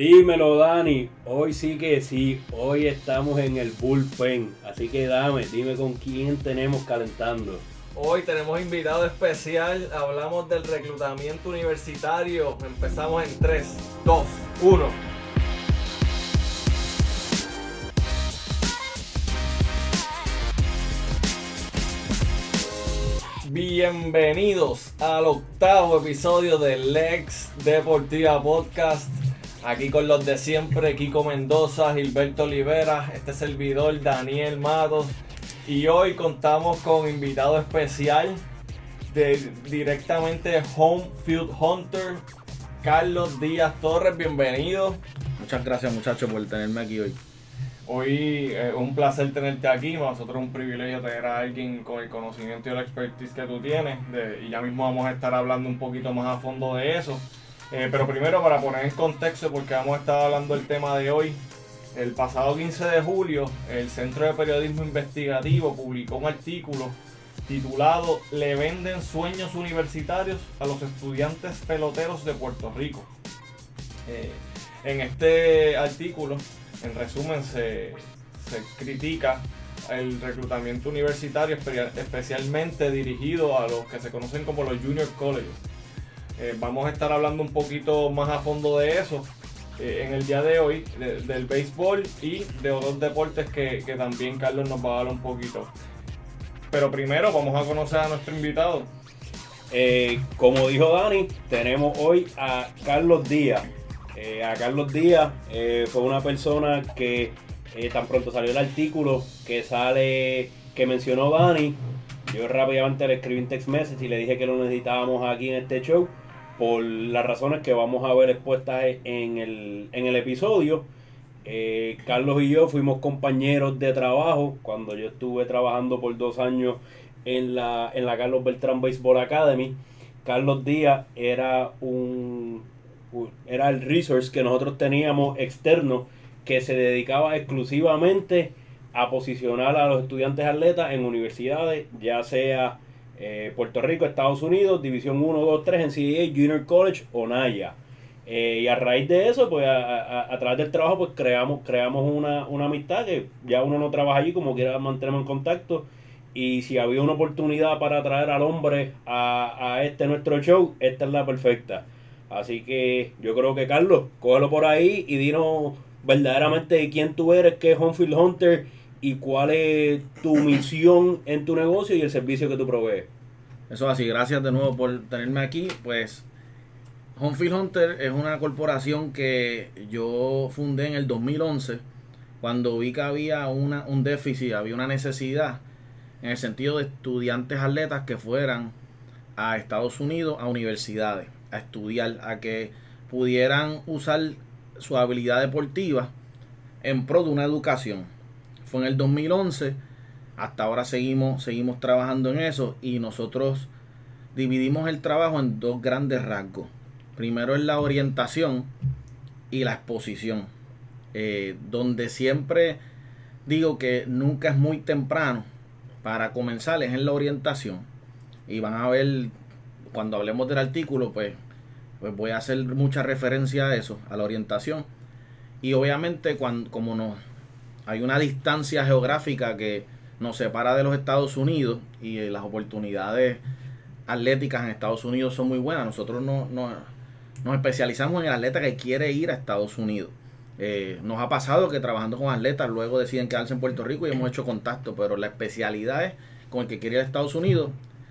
Dímelo, Dani. Hoy sí que sí. Hoy estamos en el bullpen. Así que dame, dime con quién tenemos calentando. Hoy tenemos invitado especial. Hablamos del reclutamiento universitario. Empezamos en 3, 2, 1. Bienvenidos al octavo episodio del Lex Deportiva Podcast. Aquí con los de siempre, Kiko Mendoza, Gilberto Olivera, este servidor Daniel Matos. Y hoy contamos con invitado especial de, directamente Home Field Hunter, Carlos Díaz Torres, bienvenido. Muchas gracias muchachos por tenerme aquí hoy. Hoy es un placer tenerte aquí, para nosotros es un privilegio tener a alguien con el conocimiento y la expertise que tú tienes. y ya mismo vamos a estar hablando un poquito más a fondo de eso. Eh, pero primero para poner en contexto, porque vamos a estar hablando del tema de hoy, el pasado 15 de julio, el Centro de Periodismo Investigativo publicó un artículo titulado Le venden sueños universitarios a los estudiantes peloteros de Puerto Rico. Eh, en este artículo, en resumen, se, se critica el reclutamiento universitario, especialmente dirigido a los que se conocen como los junior colleges eh, vamos a estar hablando un poquito más a fondo de eso eh, en el día de hoy, del béisbol y de otros deportes que, también Carlos nos va a dar un poquito. Pero primero vamos a conocer a nuestro invitado. Eh, como dijo Dani, tenemos hoy a Carlos Díaz. a Carlos Díaz fue una persona que tan pronto salió el artículo que sale, que mencionó Dani, yo rápidamente le escribí un text message y le dije que lo necesitábamos aquí en este show por las razones que vamos a ver expuestas en el, en el episodio. Eh, Carlos y yo fuimos compañeros de trabajo cuando yo estuve trabajando por dos años en la, en la Carlos Beltrán Baseball Academy. Carlos Díaz era un era el resource que nosotros teníamos externo que se dedicaba exclusivamente a posicionar a los estudiantes atletas en universidades, ya sea eh, Puerto Rico, Estados Unidos, División 1, 2, 3 en CDA, Junior College o Naya. Eh, y a raíz de eso, pues a, través del trabajo, pues creamos, creamos una, amistad que ya uno no trabaja allí, como quiera mantenemos en contacto. Y si había una oportunidad para traer al hombre a, este nuestro show, esta es la perfecta. Así que yo creo que Carlos, cógelo por ahí y dinos verdaderamente quién tú eres, qué es Homefield Hunter y cuál es tu misión en tu negocio y el servicio que tú provees. Eso así, gracias de nuevo por tenerme aquí. Pues Homefield Hunter es una corporación que yo fundé en el 2011 cuando vi que había una, un déficit, había una necesidad en el sentido de estudiantes atletas que fueran a Estados Unidos, a universidades, a estudiar, a que pudieran usar su habilidad deportiva en pro de una educación fue en el 2011. Hasta ahora seguimos, seguimos trabajando en eso y nosotros dividimos el trabajo en dos grandes rasgos. Primero es la orientación y la exposición, eh, donde siempre digo que nunca es muy temprano para comenzar, es en la orientación. Y van a ver, cuando hablemos del artículo, pues, pues voy a hacer mucha referencia a eso, a la orientación. Y obviamente, cuando, como nos hay una distancia geográfica que nos separa de los Estados Unidos y eh, las oportunidades atléticas en Estados Unidos son muy buenas. Nosotros no, nos especializamos en el atleta que quiere ir a Estados Unidos. Eh, nos ha pasado que trabajando con atletas luego deciden quedarse en Puerto Rico y hemos hecho contacto, pero la especialidad es con el que quiere ir a Estados Unidos.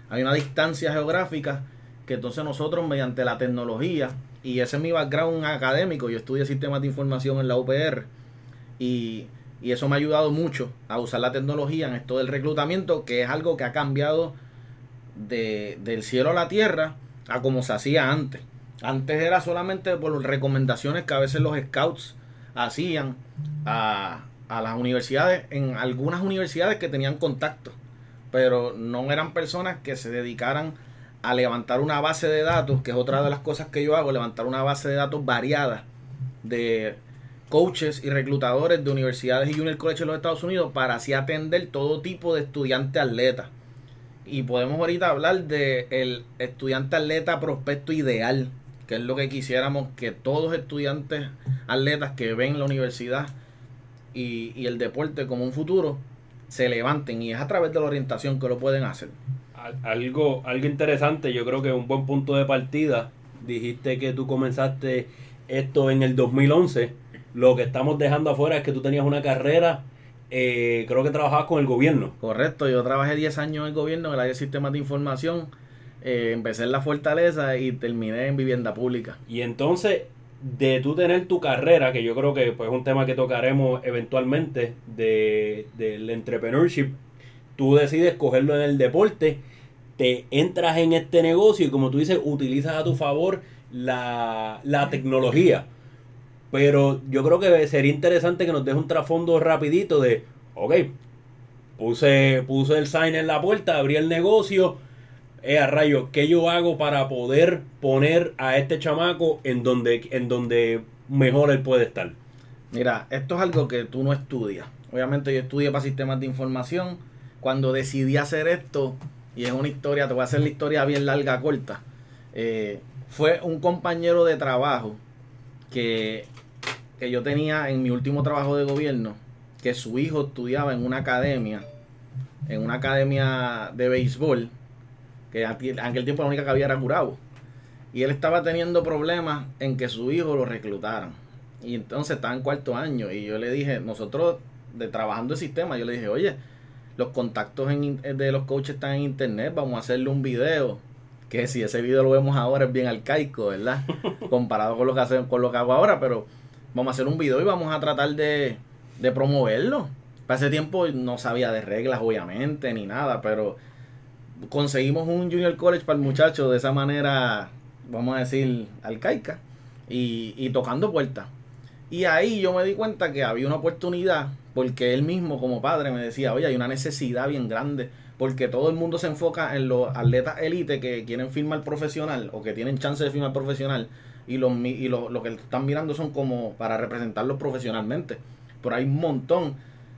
Hay una distancia geográfica que entonces nosotros mediante la tecnología, y ese es mi background académico, yo estudié sistemas de información en la UPR, y y eso me ha ayudado mucho a usar la tecnología en esto del reclutamiento, que es algo que ha cambiado de, del cielo a la tierra a como se hacía antes. Antes era solamente por recomendaciones que a veces los scouts hacían a, a las universidades, en algunas universidades que tenían contacto, pero no eran personas que se dedicaran a levantar una base de datos, que es otra de las cosas que yo hago, levantar una base de datos variada de coaches y reclutadores de universidades y junior college en los Estados Unidos para así atender todo tipo de estudiante atleta. Y podemos ahorita hablar del el estudiante atleta prospecto ideal, que es lo que quisiéramos que todos estudiantes atletas que ven la universidad y, y el deporte como un futuro se levanten y es a través de la orientación que lo pueden hacer. Algo, algo interesante, yo creo que un buen punto de partida. Dijiste que tú comenzaste esto en el 2011. Lo que estamos dejando afuera es que tú tenías una carrera, eh, creo que trabajabas con el gobierno. Correcto, yo trabajé 10 años en el gobierno en el área de sistemas de información. Eh, empecé en la fortaleza y terminé en vivienda pública. Y entonces, de tú tener tu carrera, que yo creo que pues, es un tema que tocaremos eventualmente, de, del entrepreneurship, tú decides cogerlo en el deporte, te entras en este negocio y como tú dices, utilizas a tu favor la, la tecnología. Pero yo creo que sería interesante que nos deje un trasfondo rapidito de, ok, puse, puse el sign en la puerta, abrí el negocio, eh, a rayo, ¿qué yo hago para poder poner a este chamaco en donde, en donde mejor él puede estar? Mira, esto es algo que tú no estudias. Obviamente yo estudié para sistemas de información. Cuando decidí hacer esto, y es una historia, te voy a hacer la historia bien larga, corta. Eh, fue un compañero de trabajo que, que yo tenía en mi último trabajo de gobierno, que su hijo estudiaba en una academia, en una academia de béisbol, que en aquel tiempo la única que había era Curabo. Y él estaba teniendo problemas en que su hijo lo reclutaran. Y entonces estaba en cuarto año. Y yo le dije, nosotros de trabajando el sistema, yo le dije, oye, los contactos en, de los coaches están en internet, vamos a hacerle un video. Que si ese video lo vemos ahora es bien arcaico, ¿verdad? Comparado con lo que hacemos, con lo que hago ahora, pero vamos a hacer un video y vamos a tratar de, de promoverlo. Para ese tiempo no sabía de reglas, obviamente, ni nada, pero conseguimos un junior college para el muchacho de esa manera, vamos a decir, arcaica, y, y tocando puertas. Y ahí yo me di cuenta que había una oportunidad, porque él mismo como padre me decía, oye, hay una necesidad bien grande, porque todo el mundo se enfoca en los atletas élite que quieren firmar profesional o que tienen chance de firmar profesional, y, los, y lo, lo que están mirando son como para representarlos profesionalmente. Pero hay un montón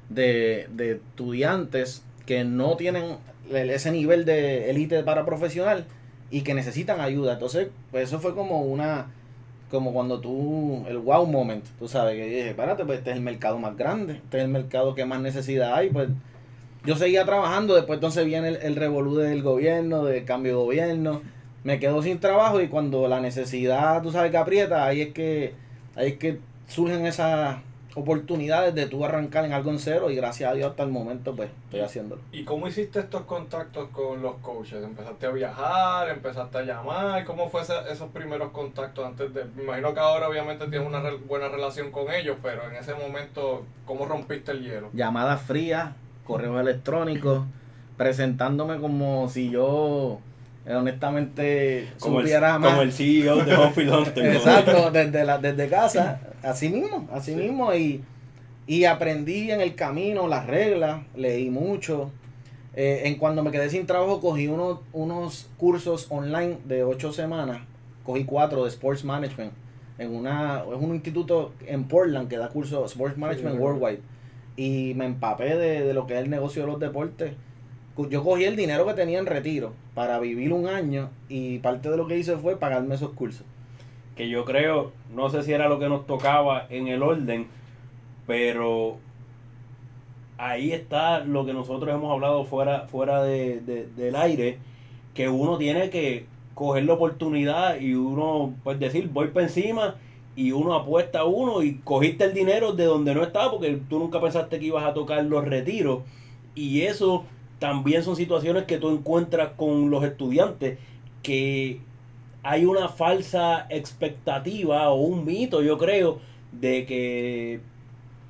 de, de estudiantes que no tienen ese nivel de élite para profesional y que necesitan ayuda. Entonces, pues eso fue como una, como cuando tú, el wow moment, tú sabes, que dije, espérate, pues este es el mercado más grande, este es el mercado que más necesidad hay, pues yo seguía trabajando, después entonces viene el, el revolú del gobierno, del cambio de gobierno, me quedo sin trabajo y cuando la necesidad, tú sabes que aprieta, ahí es que, ahí es que surgen esas oportunidades de tú arrancar en algo en cero y gracias a Dios hasta el momento pues estoy haciéndolo. ¿Y cómo hiciste estos contactos con los coaches? ¿Empezaste a viajar? ¿Empezaste a llamar? ¿Cómo fue ese, esos primeros contactos antes de...? Me imagino que ahora obviamente tienes una re- buena relación con ellos, pero en ese momento, ¿cómo rompiste el hielo? Llamadas frías, correos electrónicos, presentándome como si yo honestamente Como el, más. como el CEO de Homefield Hunter. ¿no? Exacto, desde, la, desde casa, así mismo, así mismo. Y, y aprendí en el camino las reglas, leí mucho. Eh, en cuando me quedé sin trabajo, cogí unos, unos cursos online de ocho semanas. Cogí cuatro de Sports Management. En una, es un instituto en Portland que da cursos Sports Management Sí, Worldwide. Y me empapé de, de lo que es el negocio de los deportes. Yo cogí el dinero que tenía en retiro para vivir un año y parte de lo que hice fue pagarme esos cursos. que yo creo, no sé si era lo que nos tocaba en el orden, pero ahí está lo que nosotros hemos hablado fuera, fuera de- del aire, que uno tiene que coger la oportunidad y uno, pues decir, voy para encima y uno apuesta a uno y cogiste el dinero de donde no estaba porque tú nunca pensaste que ibas a tocar los retiros y eso también son situaciones que tú encuentras con los estudiantes que hay una falsa expectativa o un mito, yo creo, de que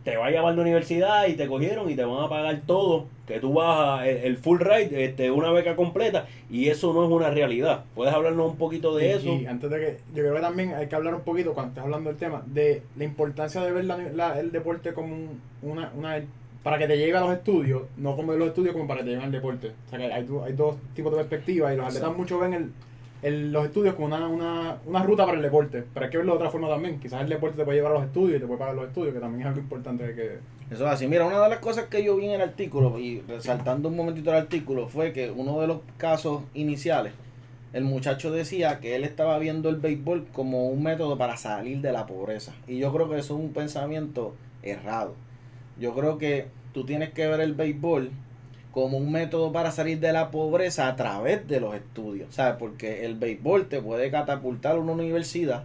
te va a llamar la universidad y te cogieron y te van a pagar todo, que tú vas a el, el full ride, este, una beca completa, y eso no es una realidad. ¿Puedes hablarnos un poquito de Y- eso? Y antes de que, yo creo que también hay que hablar un poquito, cuando estés hablando del tema, de la importancia de ver la- la- el deporte como un- una, una, para que te lleve a los estudios, no como los estudios como para que te lleven al deporte. O sea que hay, hay dos tipos de perspectivas y los atletas mucho ven el, el- los estudios como una, una, una ruta para el deporte, pero hay que verlo de otra forma también. Quizás el deporte te puede llevar a los estudios y te puede pagar los estudios, que también es algo importante que... Eso es así. Mira, una de las cosas que yo vi en el artículo, y resaltando un momentito el artículo, fue que uno de los casos iniciales el muchacho decía que él estaba viendo el béisbol como un método para salir de la pobreza. Y yo creo que eso es un pensamiento errado. Yo creo que tú tienes que ver el béisbol como un método para salir de la pobreza a través de los estudios, ¿sabes? Porque el béisbol te puede catapultar a una universidad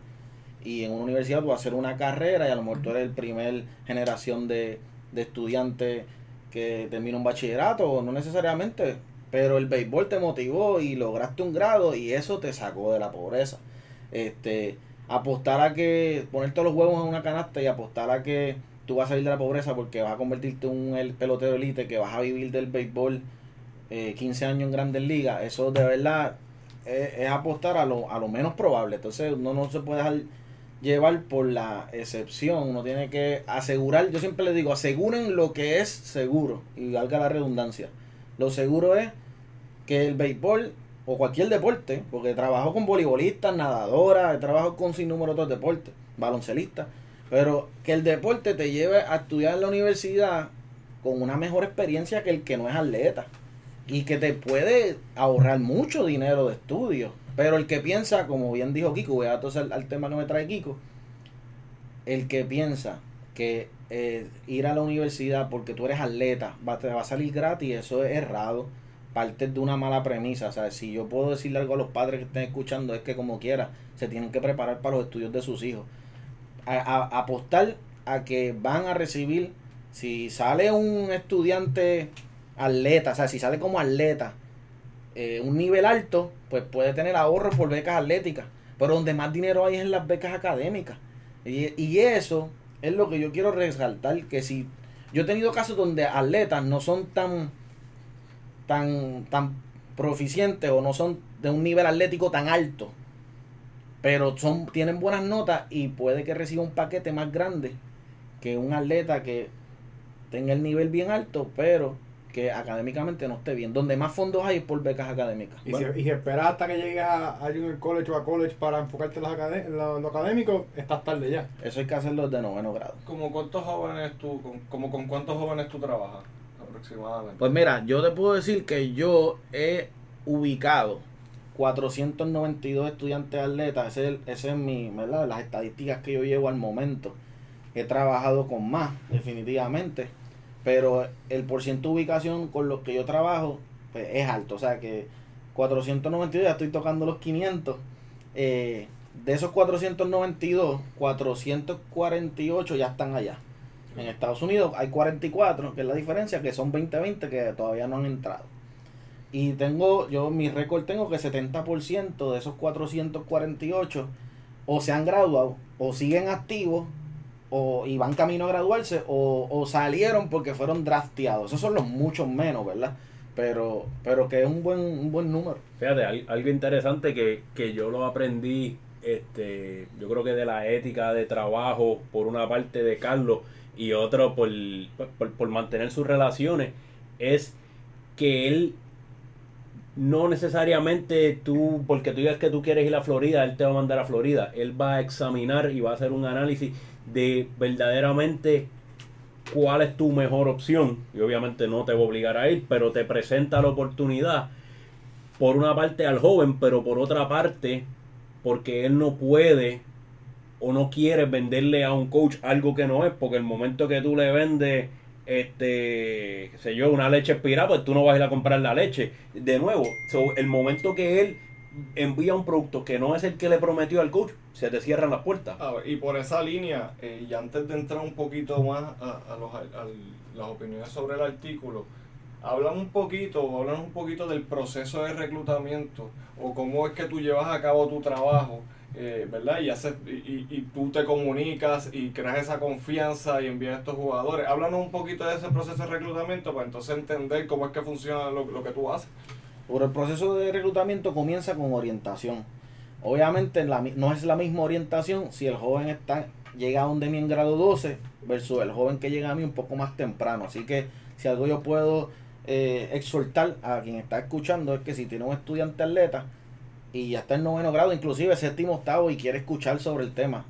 y en una universidad tú vas a hacer una carrera y a lo mejor tú eres el primer generación de, de estudiantes que termina un bachillerato no necesariamente, pero el béisbol te motivó y lograste un grado y eso te sacó de la pobreza. Este, apostar a que ponerte los huevos en una canasta y apostar a que tú vas a salir de la pobreza porque vas a convertirte en un el pelotero elite, que vas a vivir del béisbol 15 eh, años en grandes ligas, eso de verdad es, apostar a lo, a lo menos probable. Entonces uno no se puede dejar llevar por la excepción, uno tiene que asegurar, yo siempre le digo, aseguren lo que es seguro, y valga la redundancia. Lo seguro es que el béisbol o cualquier deporte, porque trabajo con voleibolistas, nadadoras, trabajo con sin número de otros deportes, baloncelistas, pero que el deporte te lleve a estudiar en la universidad con una mejor experiencia que el que no es atleta. Y que te puede ahorrar mucho dinero de estudio. Pero el que piensa, como bien dijo Kiko, voy a tosar al tema que me trae Kiko, el que piensa que eh, ir a la universidad porque tú eres atleta va, te va a salir gratis, eso es errado. Parte de una mala premisa. O sea, si yo puedo decirle algo a los padres que estén escuchando, es que como quiera, se tienen que preparar para los estudios de sus hijos a, apostar a que van a recibir, si sale un estudiante atleta, o sea, si sale como atleta, eh, un nivel alto, pues puede tener ahorros por becas atléticas. Pero donde más dinero hay es en las becas académicas. Y, eso es lo que yo quiero resaltar, que si yo he tenido casos donde atletas no son tan tan tan proficientes o no son de un nivel atlético tan alto pero son tienen buenas notas y puede que reciba un paquete más grande que un atleta que tenga el nivel bien alto, pero que académicamente no esté bien. Donde más fondos hay es por becas académicas. Y, si, y esperas hasta que llegues a, Junior College o a College para enfocarte en lo, académico, estás tarde ya. Eso hay que hacerlo de noveno grado. ¿Como cuántos jóvenes tú, como con cuántos jóvenes tú trabajas aproximadamente? Pues mira, yo te puedo decir que yo he ubicado 492 estudiantes atletas, ese, es mi, ¿verdad? Las estadísticas que yo llevo al momento. He trabajado con más, definitivamente, pero el porcentaje de ubicación con los que yo trabajo pues, es alto, o sea que 492 ya estoy tocando los 500. Eh, de esos 492, 448 ya están allá. En Estados Unidos hay 44, que es la diferencia, que son 20-20 que todavía no han entrado. Y tengo, yo mi récord tengo que 70% de esos 448 o se han graduado o siguen activos o y van camino a graduarse o, salieron porque fueron drafteados. Esos son los muchos menos, ¿verdad? Pero, pero que es un buen, un buen número. Fíjate, algo interesante que, yo lo aprendí, este, yo creo que de la ética de trabajo, por una parte de Carlos y otro por, por, por mantener sus relaciones, es que él no necesariamente tú, porque tú digas que tú quieres ir a Florida, él te va a mandar a Florida. Él va a examinar y va a hacer un análisis de verdaderamente cuál es tu mejor opción. Y obviamente no te va a obligar a ir, pero te presenta la oportunidad por una parte al joven, pero por otra parte porque él no puede o no quiere venderle a un coach algo que no es, porque el momento que tú le vendes este, qué sé yo, una leche expirada, pues tú no vas a ir a comprar la leche. De nuevo, el momento que él envía un producto que no es el que le prometió al coach, se te cierran las puertas. y por esa línea, eh, y antes de entrar un poquito más a, los, las opiniones sobre el artículo, hablan un poquito, hablan un poquito del proceso de reclutamiento o cómo es que tú llevas a cabo tu trabajo eh, ¿verdad? Y, haces, y, y, tú te comunicas y creas esa confianza y envías a estos jugadores. Háblanos un poquito de ese proceso de reclutamiento para entonces entender cómo es que funciona lo, lo que tú haces. Por el proceso de reclutamiento comienza con orientación. Obviamente no es la misma orientación si el joven está llega a donde mí en grado 12 versus el joven que llega a mí un poco más temprano. Así que si algo yo puedo eh, exhortar a quien está escuchando es que si tiene un estudiante atleta, y ya está en noveno grado, inclusive séptimo, octavo y quiere escuchar sobre el tema.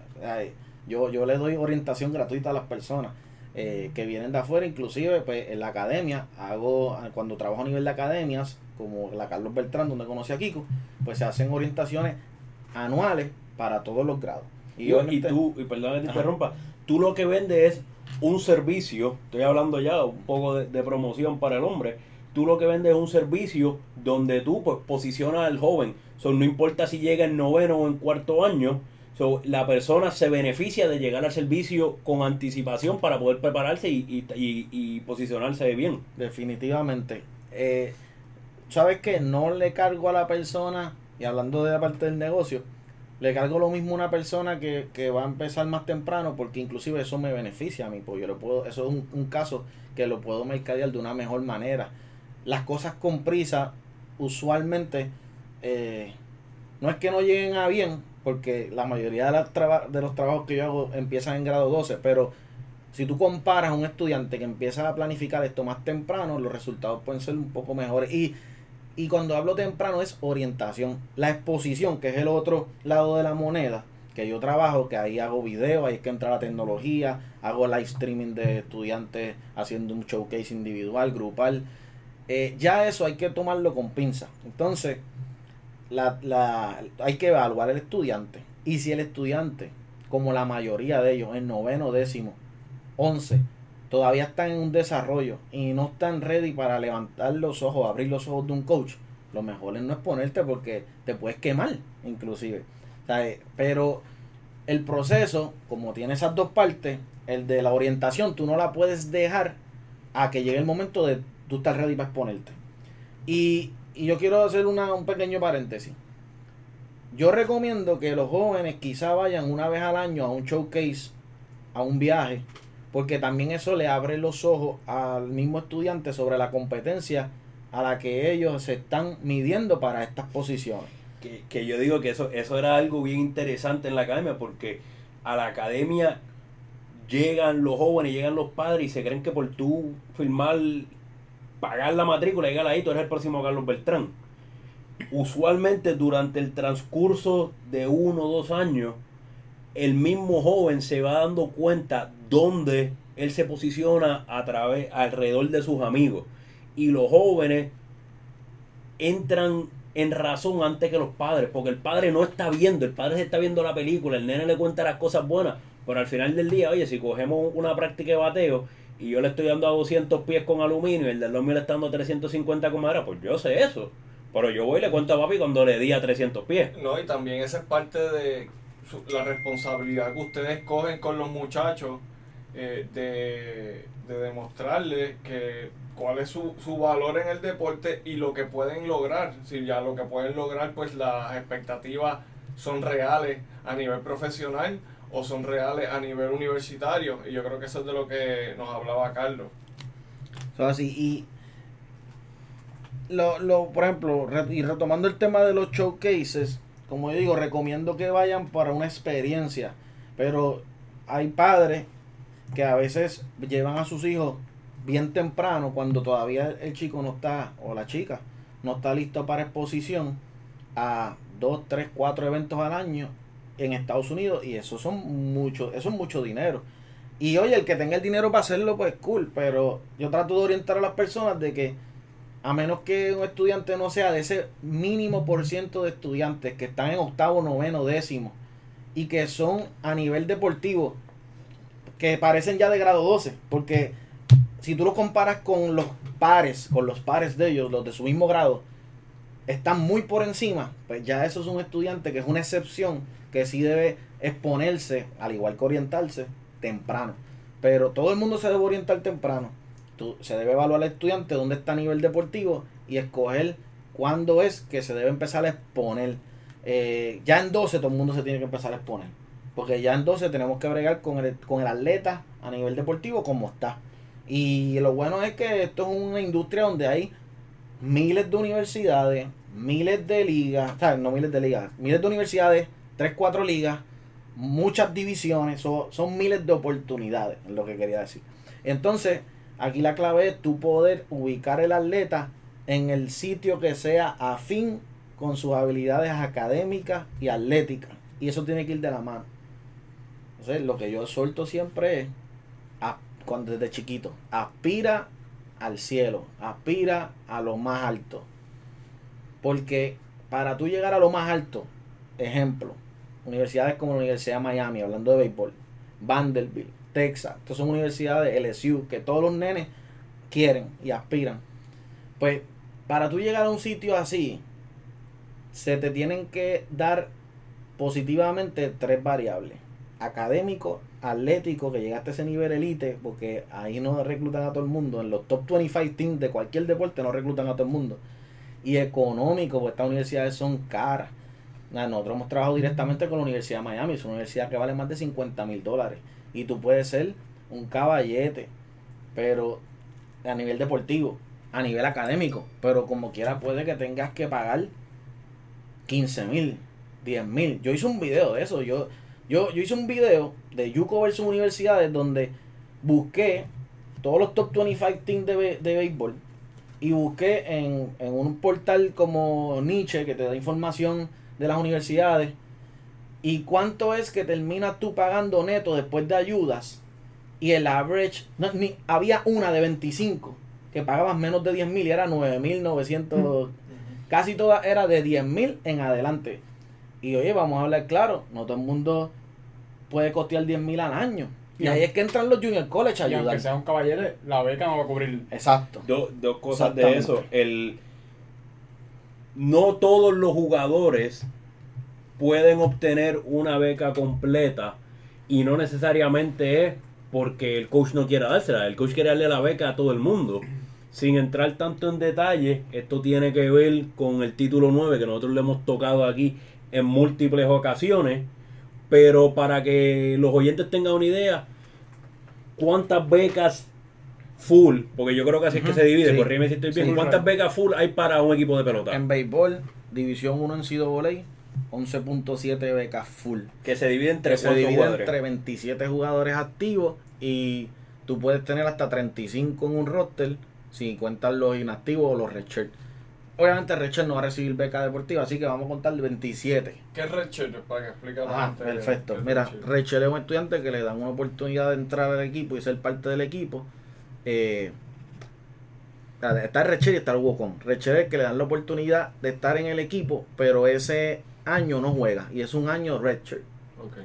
Yo, yo le doy orientación gratuita a las personas eh, que vienen de afuera, inclusive pues en la academia, hago cuando trabajo a nivel de academias, como la Carlos Beltrán, donde conocí a Kiko, pues se hacen orientaciones anuales para todos los grados. Y, y obviamente- tú, y perdón que te interrumpa, tú lo que vendes es un servicio, estoy hablando ya un poco de, de promoción para el hombre, tú lo que vendes es un servicio donde tú pues posicionas al joven, so, no importa si llega en noveno o en cuarto año, so, la persona se beneficia de llegar al servicio con anticipación para poder prepararse y, y- y- posicionarse bien. Definitivamente. Eh, ¿Sabes qué? No le cargo a la persona, y hablando de la parte del negocio, le cargo lo mismo a una persona que, que va a empezar más temprano, porque inclusive eso me beneficia a mí, porque yo lo puedo, eso es un, un caso que lo puedo mercadear de una mejor manera. Las cosas con prisa, usualmente, eh, no es que no lleguen a bien, porque la mayoría de, los trabajos que yo hago empiezan en grado 12, pero si tú comparas a un estudiante que empieza a planificar esto más temprano, los resultados pueden ser un poco mejores. Y, y cuando hablo temprano es orientación. La exposición, que es el otro lado de la moneda, que yo trabajo, que ahí hago videos, ahí es que entra la tecnología, hago live streaming de estudiantes haciendo un showcase individual, grupal. Eh, ya eso hay que tomarlo con pinza. Entonces, la, la, hay que evaluar el estudiante. Y si el estudiante, como la mayoría de ellos, en noveno, décimo, 11 todavía están en un desarrollo y no están ready para levantar los ojos, abrir los ojos de un coach, lo mejor es no exponerte porque te puedes quemar, inclusive. Eh, Pero el proceso, como tiene esas dos partes, el de la orientación, tú no la puedes dejar a que llegue el momento de tú estar ready para exponerte. Y, y yo quiero hacer una, un pequeño paréntesis. Yo recomiendo que los jóvenes quizá vayan una vez al año a un showcase, a un viaje, porque también eso le abre los ojos al mismo estudiante sobre la competencia a la que ellos se están midiendo para estas posiciones. que, que yo digo que eso, eso era algo bien interesante en la academia porque a la academia llegan los jóvenes, llegan los padres y se creen que por tú firmar, pagar la matrícula y llegar ahí, tú eres el próximo Carlos Beltrán. Usualmente durante el transcurso de uno o dos años, el mismo joven se va dando cuenta dónde él se posiciona a través, alrededor de sus amigos. Y los jóvenes entran en razón antes que los padres, porque el padre no está viendo, el padre se está viendo la película, el nene le cuenta las cosas buenas, pero al final del día, oye, si cogemos una práctica de bateo y yo le estoy dando a 200 pies con aluminio y el del mío le está dando 350 con madera, pues yo sé eso. Pero yo voy y le cuento a papi cuando le di a 300 pies. No, y también esa es parte de la responsabilidad que ustedes cogen con los muchachos eh, de, de demostrarles que cuál es su, su valor en el deporte y lo que pueden lograr. Si ya lo que pueden lograr, pues las expectativas son reales a nivel profesional o son reales a nivel universitario. Y yo creo que eso es de lo que nos hablaba Carlos. So, y lo, lo, por ejemplo, y retomando el tema de los showcases, como yo digo, recomiendo que vayan para una experiencia, pero hay padres que a veces llevan a sus hijos bien temprano cuando todavía el chico no está, o la chica, no está listo para exposición a dos, tres, cuatro eventos al año en Estados Unidos y eso son mucho, eso es mucho dinero. Y oye, el que tenga el dinero para hacerlo, pues cool, pero yo trato de orientar a las personas de que a menos que un estudiante no sea de ese mínimo por ciento de estudiantes que están en octavo, noveno, décimo y que son a nivel deportivo que parecen ya de grado 12, porque si tú lo comparas con los pares, con los pares de ellos, los de su mismo grado, están muy por encima, pues ya eso es un estudiante que es una excepción, que sí debe exponerse, al igual que orientarse, temprano. Pero todo el mundo se debe orientar temprano. Tú- se debe evaluar al estudiante dónde está a nivel deportivo y escoger cuándo es que se debe empezar a exponer. Eh, ya en 12 todo el mundo se tiene que empezar a exponer. Porque ya en 12 tenemos que bregar con el, con el atleta a nivel deportivo como está. Y lo bueno es que esto es una industria donde hay miles de universidades, miles de ligas, no miles de ligas, miles de universidades, 3, 4 ligas, muchas divisiones, so- son miles de oportunidades, es lo que quería decir. Entonces, aquí la clave es tú poder ubicar el atleta en el sitio que sea afín con sus habilidades académicas y atléticas. Y eso tiene que ir de la mano. Entonces, lo que yo suelto siempre es, cuando desde chiquito, aspira al cielo, aspira a lo más alto. Porque para tú llegar a lo más alto, ejemplo, universidades como la Universidad de Miami, hablando de béisbol, Vanderbilt, Texas, estas son universidades LSU, que todos los nenes quieren y aspiran. Pues para tú llegar a un sitio así, se te tienen que dar positivamente tres variables. Académico, atlético, que llegaste a ese nivel elite, porque ahí no reclutan a todo el mundo. En los top 25 teams de cualquier deporte no reclutan a todo el mundo. Y económico, porque estas universidades son caras. Nosotros hemos trabajado directamente con la Universidad de Miami, es una universidad que vale más de 50 mil dólares. Y tú puedes ser un caballete, pero a nivel deportivo, a nivel académico, pero como quiera puede que tengas que pagar 15 mil, 10 mil. Yo hice un video de eso, yo, yo, yo hice un video de Yuko versus universidades donde busqué todos los top 25 teams de, de béisbol y busqué en, en un portal como Nietzsche que te da información de las universidades y cuánto es que terminas tú pagando neto después de ayudas y el average, no, ni, había una de 25 que pagabas menos de 10 mil y era 9.900, casi todas era de 10 mil en adelante. Y oye, vamos a hablar claro, no todo el mundo puede costear 10 mil al año. Y, ahí es que entran los junior college a Y ayudar. aunque sea un caballero, la beca no va a cubrir. Exacto. Do- dos cosas de eso. El, no todos los jugadores pueden obtener una beca completa y no necesariamente es porque el coach no quiera dársela. El coach quiere darle la beca a todo el mundo. Sin entrar tanto en detalle, esto tiene que ver con el título 9 que nosotros le hemos tocado aquí en múltiples ocasiones. Pero para que los oyentes tengan una idea, ¿cuántas becas full? Porque yo creo que así es que se divide, sí. corrígeme si estoy bien. Sí, ¿Cuántas right. becas full hay para un equipo de pelota? En béisbol, División 1 en CWA, 11.7 becas full. Que se divide entre Que se divide jugadores? entre 27 jugadores activos y tú puedes tener hasta 35 en un roster si cuentan los inactivos o los redshirt. Obviamente redshirt no va a recibir beca deportiva, así que vamos a contar 27. ¿Qué es redshirt? Para que explique Ah, perfecto. Mira, redshirt es un estudiante que le dan una oportunidad de entrar al equipo y ser parte del equipo. Eh, está el redshirt y está el walk-on. Redshirt es que le dan la oportunidad de estar en el equipo, pero ese año no juega y es un año redshirt. Ok.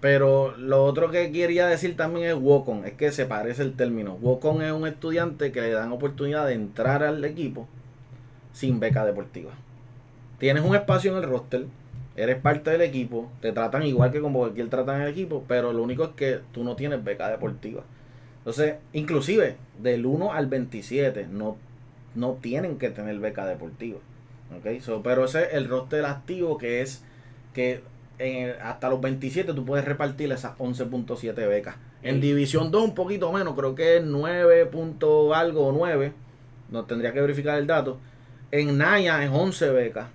Pero lo otro que quería decir también es walk-on, es que se parece el término. Walk-on es un estudiante que le dan oportunidad de entrar al equipo sin beca deportiva. Tienes un espacio en el roster, eres parte del equipo, te tratan igual que como cualquier tratan en el equipo, pero lo único es que tú no tienes beca deportiva. Entonces, inclusive del 1 al 27 no, no tienen que tener beca deportiva. ¿ok? So, pero ese es el roster activo que es que en- hasta los 27 tú puedes repartir esas 11.7 becas. En Sí. División 2 un poquito menos, creo que es 9 punto algo o 9. No tendría que verificar el dato. En Naya es 11 becas.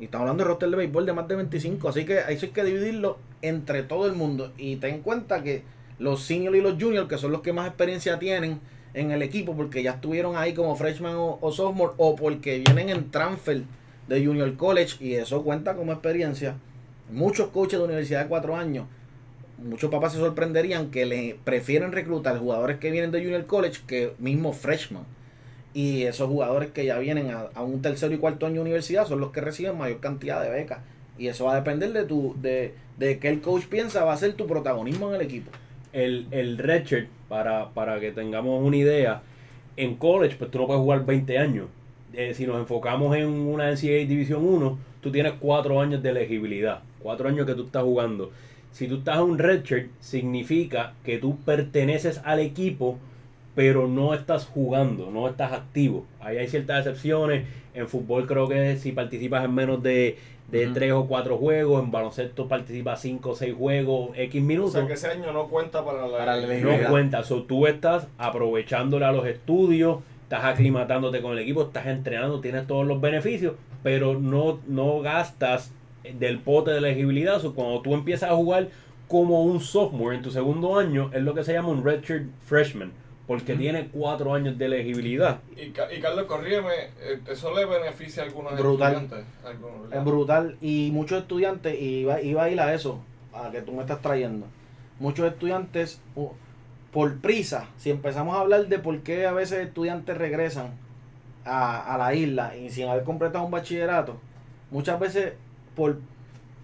Y estamos hablando de roster de béisbol de más de 25. Así que eso hay que dividirlo entre todo el mundo. Y ten en cuenta que los senior y los junior, que son los que más experiencia tienen en el equipo, porque ya estuvieron ahí como freshman o, sophomore, o porque vienen en transfer de junior college, y eso cuenta como experiencia. Muchos coaches de universidad de cuatro años, muchos papás se sorprenderían que le prefieren reclutar jugadores que vienen de junior college que mismo freshman. Y esos jugadores que ya vienen a, un tercero y cuarto año de universidad son los que reciben mayor cantidad de becas. Y eso va a depender de tu, de, de que el coach piensa va a ser tu protagonismo en el equipo. El, el redshirt, para, para que tengamos una idea, en college, pues tú no puedes jugar 20 años. Eh, si nos enfocamos en una NCAA División 1, tú tienes 4 años de elegibilidad, 4 años que tú estás jugando. Si tú estás en un redshirt, significa que tú perteneces al equipo, pero no estás jugando, no estás activo. Ahí hay ciertas excepciones. En fútbol creo que si participas en menos de, de. 3 o 4 juegos, en baloncesto participas 5 o 6 juegos, X O minutos sea que ese año no cuenta para la, Para la no cuenta. So, tú estás aprovechándole a los estudios, estás aclimatándote con el equipo, estás entrenando, tienes todos los beneficios, pero no, no gastas del pote de elegibilidad. So, cuando tú empiezas a jugar como un sophomore en tu segundo año, es lo que se llama un redshirt freshman, porque tiene cuatro años de elegibilidad. Y, Ca- y Carlos, corrígeme, eh, ¿eso le beneficia a algunos Brutal. estudiantes? Es brutal. Y muchos estudiantes, y iba, iba a ir a eso, a que tú me estás trayendo. Muchos estudiantes, uh, por prisa, si empezamos a hablar de por qué a veces estudiantes regresan a, a la isla y sin haber completado un bachillerato, muchas veces por,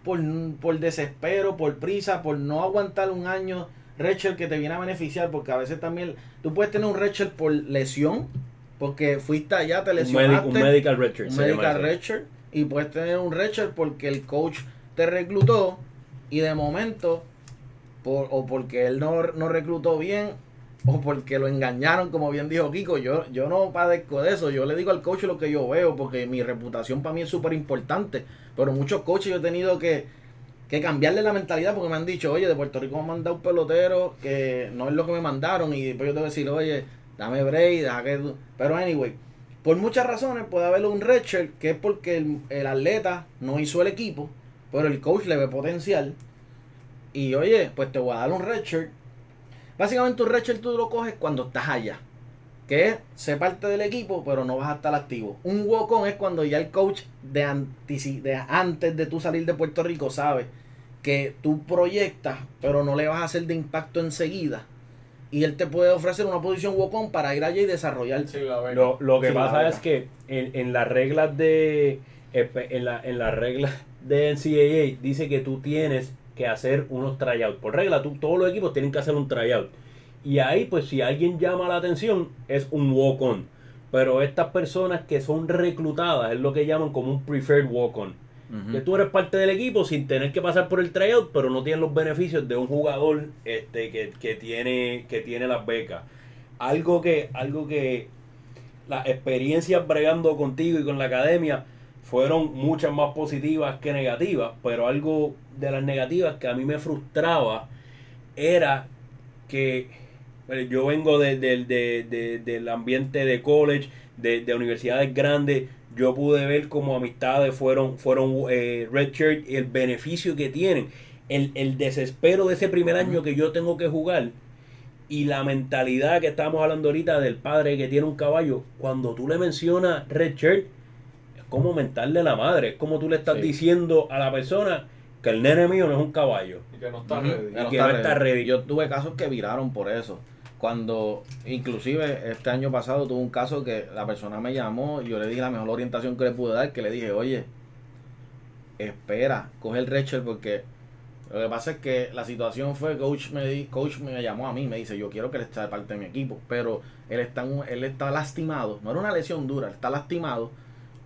por, por desespero, por prisa, por no aguantar un año Rachel que te viene a beneficiar, porque a veces también tú puedes tener un Rachel por lesión, porque fuiste allá, te Un, lesionaste, un medical record. un medical redshirt y puedes tener un redshirt porque el coach te reclutó y de momento por, o porque él no, no reclutó bien o porque lo engañaron como bien dijo Kiko. Yo, yo no padezco de eso. Yo le digo al coach lo que yo veo porque mi reputación para mí es súper importante pero muchos coaches yo he tenido que que cambiarle la mentalidad porque me han dicho, oye, de Puerto Rico me han mandado un pelotero que no es lo que me mandaron y después yo tengo que decir, oye, dame break, deja que... tú-". Pero anyway, por muchas razones puede haber un redshirt que es porque el, el atleta no hizo el equipo, pero el coach le ve potencial y oye, pues te voy a dar un redshirt. Básicamente un redshirt tú lo coges cuando estás allá. Que es ser parte del equipo, pero no vas a estar activo. Un walk-on es cuando ya el coach de, antici- de antes de tú salir de Puerto Rico sabe que tú proyectas, pero no le vas a hacer de impacto enseguida. Y él te puede ofrecer una posición walk-on para ir allá y desarrollarse. Sí, la verdad. Lo, lo que Sí, la pasa es que en, en las reglas de en, la, en las reglas de NCAA dice que tú tienes que hacer unos tryouts. Por regla, tú, todos los equipos tienen que hacer un tryout. Y ahí, pues, si alguien llama la atención, es un walk-on. Pero estas personas que son reclutadas es lo que llaman como un preferred walk-on. Que tú eres parte del equipo sin tener que pasar por el tryout, pero no tienes los beneficios de un jugador este, que, que tiene, que tiene las becas. Algo que, algo que las experiencias bregando contigo y con la academia fueron muchas más positivas que negativas, pero algo de las negativas que a mí me frustraba era que yo vengo de- de- de- de- del ambiente de college, de, de universidades grandes, yo pude ver como amistades fueron, fueron eh, redshirt y el beneficio que tienen, el, el desespero de ese primer año que yo tengo que jugar y la mentalidad que estábamos hablando ahorita del padre que tiene un caballo, cuando tú le mencionas redshirt, es como mentarle la madre, es como tú le estás Sí. diciendo a la persona que el nene mío no es un caballo. Y que no está ready. Y que no está ready. Yo tuve casos que viraron por eso. Cuando, inclusive este año pasado tuve un caso que la persona me llamó y yo le dije la mejor orientación que le pude dar, que le dije, oye, espera, coge el Rachel porque lo que pasa es que la situación fue, coach me, di- coach me llamó a mí, me dice, yo quiero que él esté de parte de mi equipo, pero él está, él está lastimado, no era una lesión dura, él está lastimado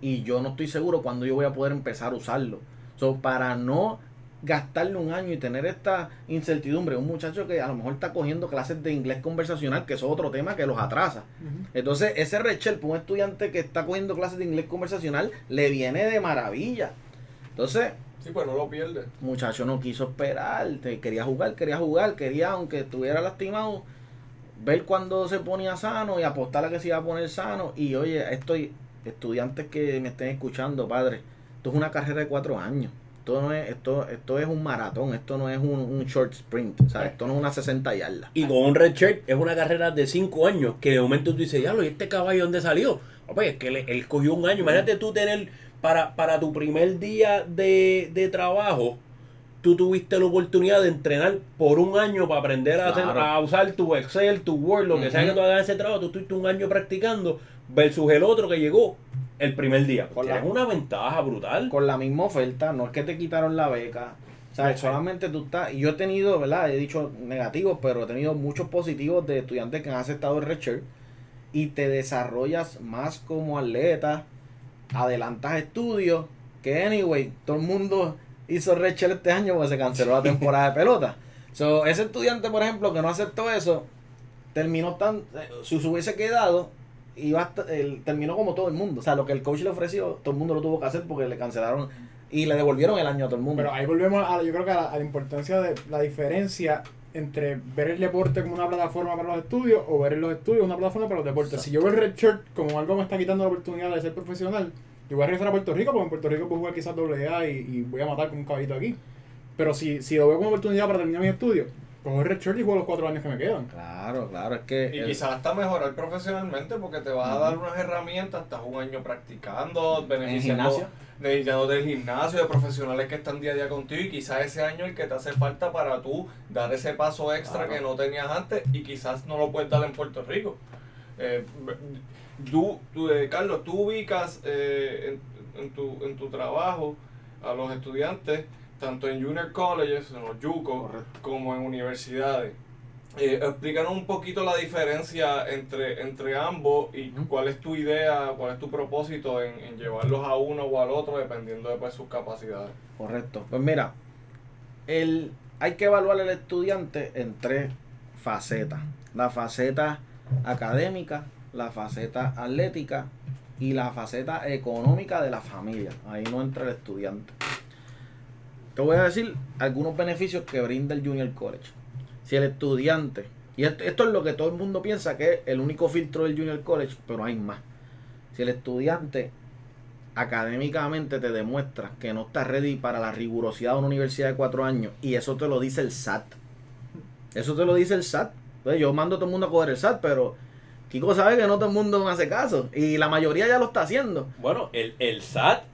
y yo no estoy seguro cuándo yo voy a poder empezar a usarlo. So, para no gastarle un año y tener esta incertidumbre, un muchacho que a lo mejor está cogiendo clases de inglés conversacional, que eso es otro tema que los atrasa. Entonces, ese Rachel, para un estudiante que está cogiendo clases de inglés conversacional, le viene de maravilla. Entonces, Sí, pues no lo pierdes. muchacho no quiso esperar, te- quería jugar, quería jugar, quería, aunque estuviera lastimado, ver cuando se ponía sano y apostar a que se iba a poner sano. Y oye, estoy, estudiantes que me estén escuchando, padre, esto es una carrera de cuatro años. Esto, no es, esto, esto es un maratón, esto no es un, un short sprint, o sea, esto no es una 60 yardas. Y con un red shirt es una carrera de 5 años que de momento tú dices, diablo, ¿y este caballo dónde salió? Oye, es que él, él cogió un año. Imagínate tú tener para, para tu primer día de, de trabajo, tú tuviste la oportunidad de entrenar por un año para aprender a, hacer- a usar tu Excel, tu Word, lo que sea que tú hagas ese trabajo. Tú estuviste un año practicando versus el otro que llegó el primer día. Con la- Es una ventaja brutal. con la misma oferta, no es que te quitaron la beca. O sea, solamente tú estás. Yo he tenido, ¿verdad? He dicho negativos, pero he tenido muchos positivos de estudiantes que han aceptado el redshirt y te desarrollas más como atleta, adelantas estudios. Que, anyway, todo el mundo hizo redshirt este año porque se canceló la temporada de pelota. So, ese estudiante, por ejemplo, que no aceptó eso, terminó tan. eh, Si se hubiese quedado, iba hasta- él terminó como todo el mundo. O sea, lo que el coach le ofreció, todo el mundo lo tuvo que hacer porque le cancelaron y le devolvieron el año a todo el mundo. Pero ahí volvemos a, yo creo que a la, a la importancia de la diferencia entre ver el deporte como una plataforma para los estudios o ver los estudios como una plataforma para los deportes. Si yo veo el Red Shirt como algo que me está quitando la oportunidad de ser profesional, yo voy a regresar a Puerto Rico porque en Puerto Rico puedo jugar quizás doble A y, y voy a matar con un caballito aquí. Pero si, si lo veo como oportunidad para terminar mis estudios, cojo el Red Shirt y juego los cuatro años que me quedan. Claro, claro, es que. Y el- quizás hasta mejorar profesionalmente porque te vas a dar unas herramientas, estás un año practicando, beneficiando del gimnasio, de profesionales que están día a día contigo y quizás ese año el que te hace falta para tú dar ese paso extra Claro. que no tenías antes y quizás no lo puedes dar en Puerto Rico. Eh, tú, tú, eh, Carlos, tú ubicas eh, en, en, tu, en tu trabajo a los estudiantes tanto en junior colleges, en los JUCO, como en universidades. Eh, explícanos un poquito la diferencia entre, entre ambos y cuál es tu idea, cuál es tu propósito en, en llevarlos a uno o al otro dependiendo de pues, sus capacidades. Correcto. Pues mira, el, hay que evaluar al estudiante en tres facetas. La faceta académica, la faceta atlética y la faceta económica de la familia. Ahí no entra el estudiante. Te voy a decir algunos beneficios que brinda el Junior College. Si el estudiante, y esto, es lo que todo el mundo piensa que es el único filtro del Junior College, pero hay más. Si el estudiante académicamente te demuestra que no está ready para la rigurosidad de una universidad de cuatro años, y eso te lo dice el SAT. Eso te lo dice el SAT. Pues yo mando a todo el mundo a coger el SAT, pero Kiko sabe que no todo el mundo me hace caso. Y la mayoría ya lo está haciendo. Bueno, el, el SAT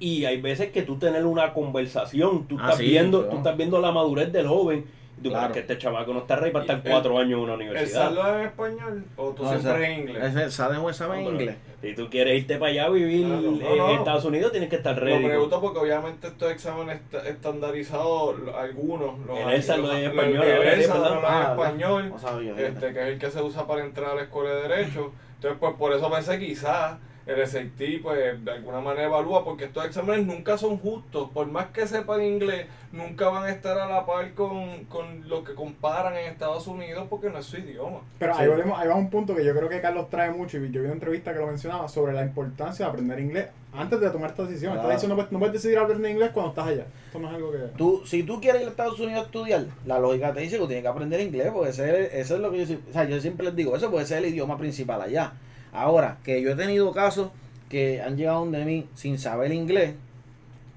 y hay veces que tú tener una conversación, tú Ah, estás sí, viendo, claro. tú estás viendo la madurez del joven, y tú Claro. crees que este chamaco no está rey para estar cuatro años en una ¿El universidad. saldo en español o tú No, siempre en inglés? Es un examen en No, inglés. Si tú quieres irte para allá a vivir Claro, no, en no. Estados Unidos, tienes que estar ready. Lo pregunto porque obviamente estos exámenes est- estandarizados, algunos, los, El ELSA lo los- en los- español, el ¿verdad? ELSA lo Ah, en español, sabía, este, que es el que se usa para entrar a la escuela de Derecho. Entonces, pues por eso pensé quizás el SAT, pues de alguna manera evalúa, porque estos exámenes nunca son justos. Por más que sepan inglés, nunca van a estar a la par con, con lo que comparan en Estados Unidos porque no es su idioma. Pero Sí. ahí, volvemos, ahí va un punto que yo creo que Carlos trae mucho y yo vi una entrevista que lo mencionaba sobre la importancia de aprender inglés antes de tomar esta decisión. Claro. Está diciendo, no puedes, no puedes decidir aprender inglés cuando estás allá. Esto no es algo que... Tú, si tú quieres ir a Estados Unidos a estudiar, la lógica te dice que tú tienes que aprender inglés, porque ese es, eso es lo que yo, o sea, yo siempre les digo, eso puede ser el idioma principal allá. Ahora, que yo he tenido casos que han llegado donde mí sin saber inglés,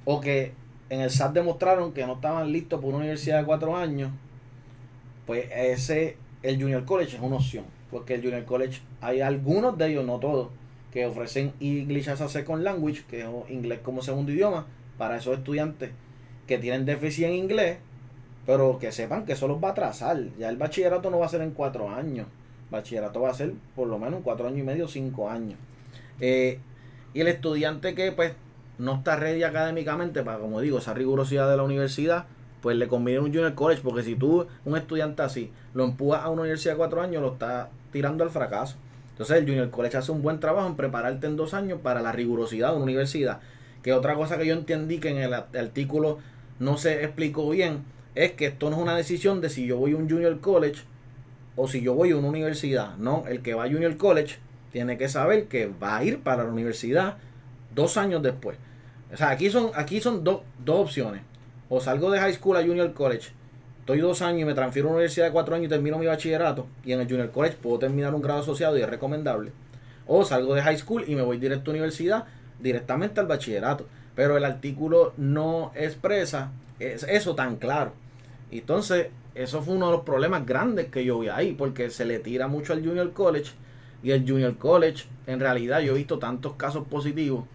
o que en el SAT demostraron que no estaban listos por una universidad de cuatro años, pues ese, el Junior College es una opción, porque el Junior College, hay algunos de ellos, no todos, que ofrecen English as a Second Language, que es inglés como segundo idioma, para esos estudiantes que tienen déficit en inglés, pero que sepan que eso los va a atrasar. Ya el bachillerato no va a ser en cuatro años. Bachillerato va a ser por lo menos en cuatro años y medio, cinco años. Eh, y el estudiante que pues no está ready académicamente para, como digo, esa rigurosidad de la universidad, pues le conviene un junior college, porque si tú, un estudiante así, lo empujas a una universidad de cuatro años, lo está tirando al fracaso. Entonces el junior college hace un buen trabajo en prepararte en dos años para la rigurosidad de una universidad. Que otra cosa que yo entendí que en el art- artículo no se explicó bien, es que esto no es una decisión de si yo voy a un junior college o si yo voy a una universidad. No, el que va a junior college tiene que saber que va a ir para la universidad dos años después. O sea, aquí son, aquí son do- dos opciones. O salgo de high school a junior college, estoy dos años y me transfiero a una universidad de cuatro años y termino mi bachillerato. Y en el junior college puedo terminar un grado asociado y es recomendable. O salgo de high school y me voy directo a universidad, directamente al bachillerato. Pero el artículo no expresa es- eso tan claro. Entonces, eso fue uno de los problemas grandes que yo vi ahí, porque se le tira mucho al Junior College y el Junior College, en realidad yo he visto tantos casos positivos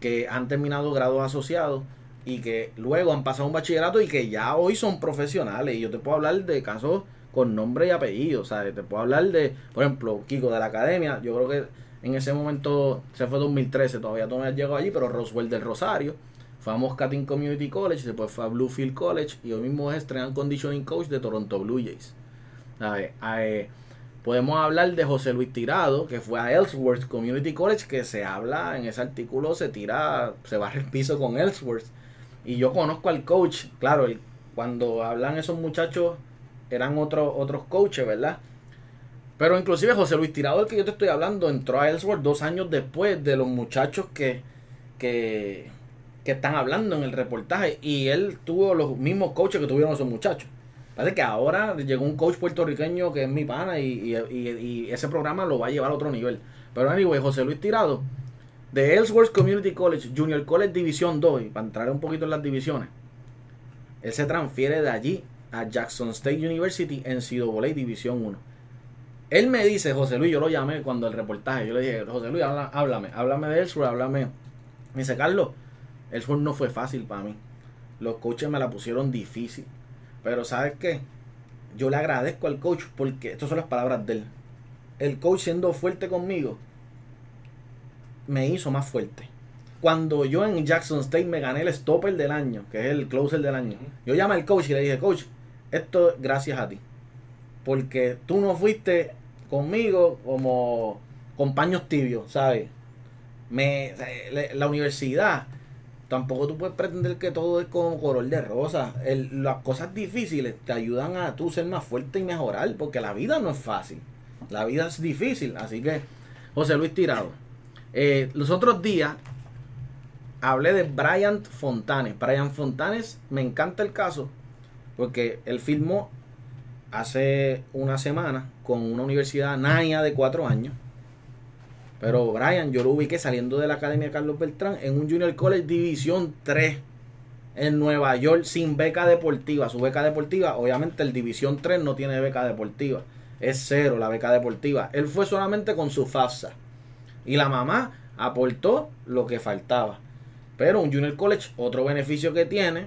que han terminado grados asociados y que luego han pasado un bachillerato y que ya hoy son profesionales. Y yo te puedo hablar de casos con nombre y apellido, ¿sabes? Te puedo hablar de, por ejemplo, Kiko de la academia, yo creo que en ese momento, se fue 2013, todavía no has llegado allí, pero Roswell del Rosario, fue a Moscatin Community College, después fue a Bluefield College y hoy mismo es Strength Conditioning Coach de Toronto Blue Jays. ¿Sabes? Eh, podemos hablar de José Luis Tirado, que fue a Ellsworth Community College, que se habla en ese artículo, se tira, se barre el piso con Ellsworth. Y yo conozco al coach, claro, cuando hablan esos muchachos eran otros otros coaches, ¿verdad? Pero inclusive José Luis Tirado, el que yo te estoy hablando, entró a Ellsworth dos años después de los muchachos que, que, están hablando en el reportaje. Y él tuvo los mismos coaches que tuvieron esos muchachos. Parece que ahora llegó un coach puertorriqueño que es mi pana y, ese programa lo va a llevar a otro nivel. Pero anyway, José Luis Tirado, de Ellsworth Community College, Junior College División 2, y para entrar un poquito en las divisiones, él se transfiere de allí a Jackson State University en NCAA División 1. Él me dice, José Luis, yo lo llamé cuando el reportaje, yo le dije, José Luis, háblame, háblame de Ellsworth, háblame. Me dice, Carlos, Ellsworth no fue fácil para mí. Los coaches me la pusieron difícil. Pero ¿sabes qué? Yo le agradezco al coach porque, estas son las palabras de él. el coach siendo fuerte conmigo me hizo más fuerte. Cuando yo en Jackson State me gané el stopper del año, que es el closer del año, yo llamé al coach y le dije, coach, esto es gracias a ti. Porque tú no fuiste conmigo como compañeros tibios, ¿sabes? Me, le- la universidad, tampoco tú puedes pretender que todo es con color de rosa. Las cosas difíciles te ayudan a tú ser más fuerte y mejorar, porque la vida no es fácil. La vida es difícil. Así que, José Luis Tirado. Eh, los otros días hablé de Brian Fontanes. Brian Fontanes, me encanta el caso, porque él firmó hace una semana con una universidad NAIA de cuatro años. Pero Brian, yo lo ubiqué saliendo de la Academia Carlos Beltrán en un Junior College División 3 en Nueva York sin beca deportiva. Su beca deportiva, obviamente el División 3 no tiene beca deportiva. Es cero la beca deportiva. Él fue solamente con su FAFSA. Y la mamá aportó lo que faltaba. Pero un Junior College, otro beneficio que tiene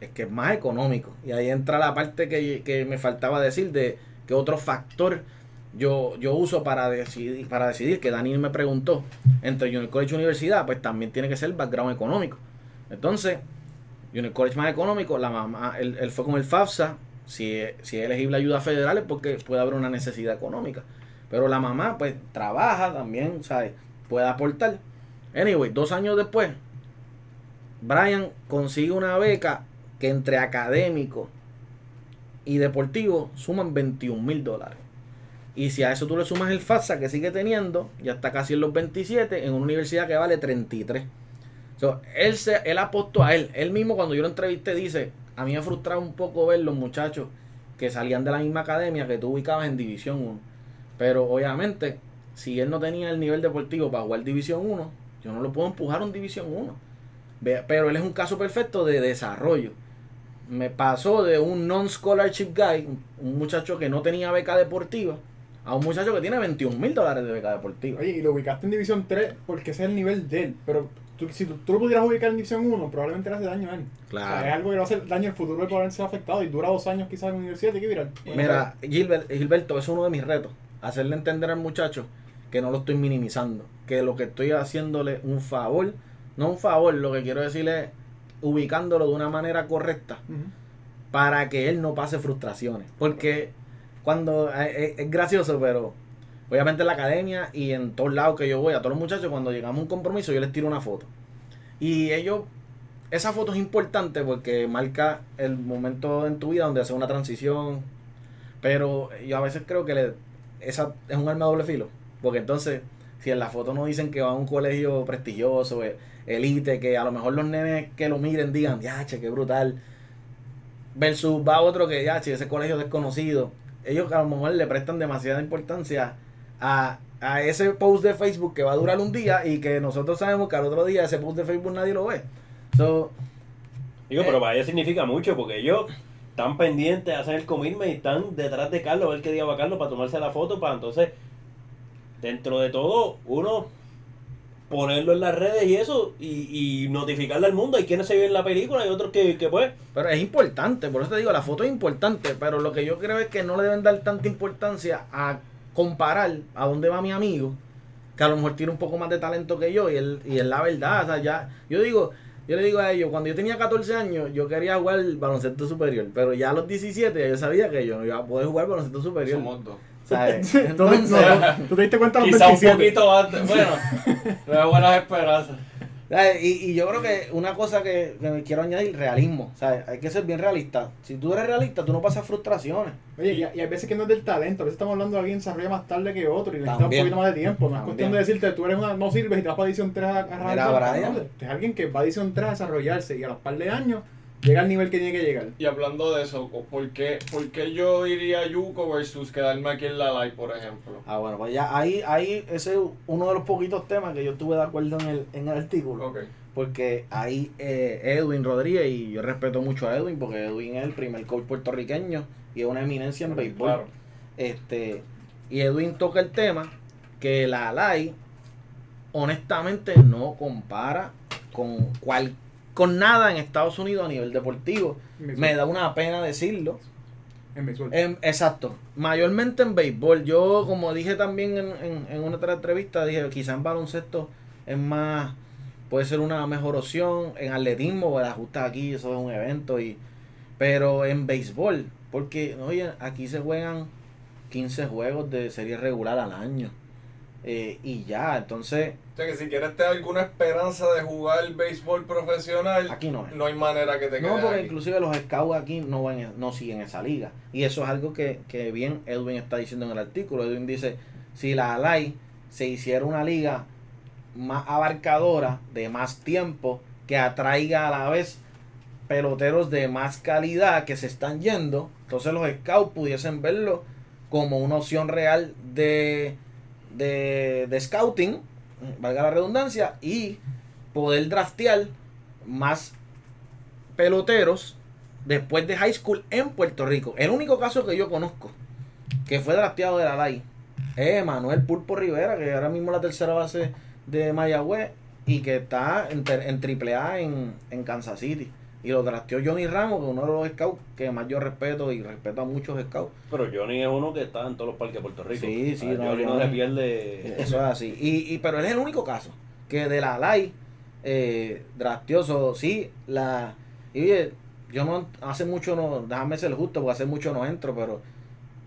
es que es más económico. Y ahí entra la parte que, que me faltaba decir de que otro factor yo, yo uso para decidir, para decidir que Daniel me preguntó entre Junior College y universidad, pues también tiene que ser background económico. Entonces, Junior College más económico, la mamá, él, fue con el FAFSA, si, si es elegible ayuda federal es porque puede haber una necesidad económica. Pero la mamá, pues, trabaja también, ¿sabes? Puede aportar. Anyway, dos años después, Brian consigue una beca que entre académico y deportivo suman 21 mil dólares. Y si a eso tú le sumas el FAFSA que sigue teniendo, ya está casi en los 27, en una universidad que vale 33. So, él, se, él apostó a él. Él mismo cuando yo lo entrevisté dice, a mí me frustraba un poco ver los muchachos que salían de la misma academia que tú ubicabas en División 1. Pero obviamente, si él no tenía el nivel deportivo para jugar División 1, yo no lo puedo empujar a un División 1. Ve- Pero él es un caso perfecto de desarrollo. Me pasó de un non-scholarship guy, un muchacho que no tenía beca deportiva, a un muchacho que tiene 21 mil dólares de beca deportiva. Oye, y lo ubicaste en División 3 porque ese es el nivel de él. Pero tú- si tú, tú lo pudieras ubicar en División 1, probablemente le hace daño a él. Claro. O sea, es algo que le va a hacer daño al futuro de poder ser afectado. Y dura dos años quizás en la universidad. Tiene que virar. Mira, Gilbert, Gilberto, es uno de mis retos. Hacerle entender al muchacho que no lo estoy minimizando. Que lo que estoy haciéndole un favor, no un favor, lo que quiero decirle es ubicándolo de una manera correcta para que él no pase frustraciones. Porque cuando eh, es, es gracioso, pero obviamente en la academia y en todos lados que yo voy, a todos los muchachos, cuando llegamos a un compromiso, yo les tiro una foto. Y ellos, esa foto es importante porque marca el momento en tu vida donde hace una transición. Pero yo a veces creo que le- esa es un arma doble filo. Porque entonces, si en la foto no dicen que va a un colegio prestigioso, eh, elite, que a lo mejor los nenes que lo miren digan, ya, che, qué brutal versus va otro que ya, si ese colegio desconocido, ellos a lo mejor le prestan demasiada importancia a, a ese post de Facebook que va a durar un día y que nosotros sabemos que al otro día ese post de Facebook nadie lo ve. So, Digo, Eh. pero para ellos significa mucho porque ellos están pendientes, hacen el commitment y están detrás de Carlos a ver qué día va Carlos para tomarse la foto para entonces, dentro de todo, uno ponerlo en las redes y eso y, y notificarle al mundo. Hay quienes se ven en la película y otros que, que pues... pero es importante, por eso te digo, la foto es importante, pero lo que yo creo es que no le deben dar tanta importancia a comparar a dónde va mi amigo, que a lo mejor tiene un poco más de talento que yo y él, y es la verdad, o sea, ya, yo digo, yo le digo a ellos, cuando yo tenía 14 años, yo quería jugar baloncesto superior, pero ya a los 17 yo sabía que yo no iba a poder jugar baloncesto superior. Somos dos. ¿Sabes? Entonces, no, tú te diste cuenta los Quizá un 27. poquito antes. Bueno, tengo buenas esperanzas. ¿sabes? Y, y yo creo que una cosa que, que me quiero añadir, realismo, ¿sabes? Hay que ser bien realista. Si tú eres realista, tú no pasas frustraciones. Oye, y, y hay veces que no es del talento, a veces estamos hablando de alguien que se desarrolla más tarde que otro y necesita un poquito más de tiempo. No es cuestión de decirte, tú eres una, no sirves y te vas para edición 3 a, a Mira, Brian. no, Es alguien que va a edición 3 a desarrollarse y a los par de años llega al nivel que tiene que llegar. Y hablando de eso, ¿por qué, por qué yo iría a Yuko versus quedarme aquí en la live, por ejemplo? Ah, bueno, pues ya ahí, ahí ese es uno de los poquitos temas que yo estuve de acuerdo en el, en el artículo. Porque ahí eh, Edwin Rodríguez, y yo respeto mucho a Edwin, porque Edwin es el primer coach puertorriqueño y es una eminencia en béisbol. Claro. Este, y Edwin toca el tema que la LAI honestamente no compara con cual, con nada en Estados Unidos a nivel deportivo. Me da una pena decirlo, en béisbol. En- exacto, mayormente en béisbol. Yo, como dije también en, en, en una otra entrevista, dije quizá en baloncesto es más, puede ser una mejor opción. En atletismo, pues ajustas aquí, eso es un evento. y Pero en béisbol, porque, oye, aquí se juegan 15 juegos de serie regular al año. eh, y ya, entonces, sea que si quieres tener alguna esperanza de jugar béisbol profesional, aquí no es. no hay manera que te No, porque aquí. inclusive los scouts aquí no, van, no siguen esa liga. Y eso es algo que, que bien Edwin está diciendo en el artículo. Edwin dice, si la ALAI se hiciera una liga más abarcadora, de más tiempo, que atraiga a la vez peloteros de más calidad que se están yendo, entonces los scouts pudiesen verlo como una opción real de, de, de scouting, valga la redundancia, y poder draftear más peloteros después de high school en Puerto Rico. El único caso que yo conozco que fue drafteado de la LAI es Manuel Pulpo Rivera, que ahora mismo es la tercera base de Mayagüez y que está en, en AAA en, en Kansas City. Y lo drafteó Johnny Ramos, que es uno de los scouts que más yo respeto y respeto a muchos scouts. Pero Johnny es uno que está en todos los parques de Puerto Rico. Sí, sí, Ah, no, Johnny no se pierde. Eso es así. Y, y, pero él es el único caso que de la LAI eh, drafteoso, sí, la... Y oye, yo no, hace mucho no, déjame ser justo, porque hace mucho no entro, pero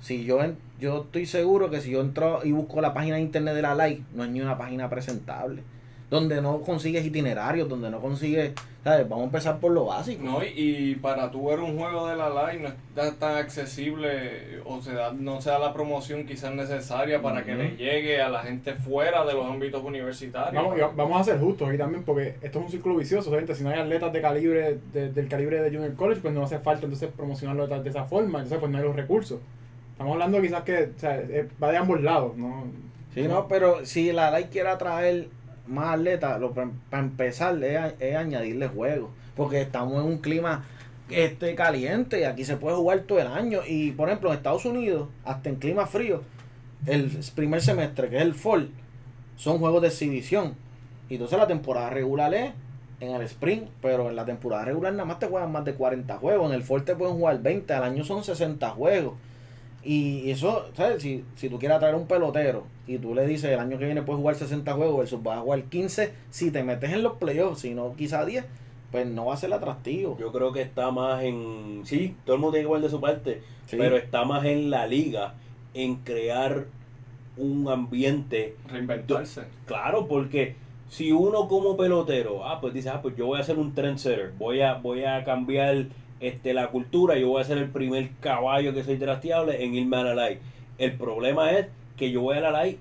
si yo en- yo estoy seguro que si yo entro y busco la página de internet de la LAI, no es ni una página presentable. Donde no consigues itinerarios, donde no consigues, ¿sabes? Vamos a empezar por lo básico. No, y, y para tú ver un juego de la live no está tan accesible o se da, no se da la promoción quizás necesaria para que le llegue a la gente fuera de los ámbitos universitarios. Vamos, vamos a ser justos aquí también, porque esto es un círculo vicioso. Obviamente, si no hay atletas de calibre de- del calibre de Junior College, pues no hace falta entonces promocionarlo de, de esa forma. Entonces, pues no hay los recursos. Estamos hablando quizás que o sea, va de ambos lados, ¿no? Sí, no, pero si la LAI quiere atraer más atletas, para empezar es, añadirle juegos. Porque estamos en un clima este caliente y aquí se puede jugar todo el año. Y por ejemplo, en Estados Unidos, hasta en clima frío, el primer semestre, que es el fall, son juegos de exhibición. Y entonces la temporada regular es en el sprint, pero en la temporada regular nada más te juegan más de 40 juegos. En el fall te pueden jugar 20, al año son 60 juegos. Y eso, ¿sabes? Si, si tú quieres atraer un pelotero y tú le dices el año que viene puedes jugar 60 juegos versus vas a jugar 15, si te metes en los playoffs, si no quizá 10, pues no va a ser atractivo. Yo creo que está más en. Sí, todo el mundo tiene que poner de su parte. Sí. Pero está más en la liga en crear un ambiente. Reinventarse. Claro, porque si uno como pelotero, ah, pues dice, ah, pues yo voy a ser un trendsetter, voy a, voy a cambiar este, la cultura, yo voy a ser el primer caballo que soy drafteable en irme a la live. El problema es que yo voy a la live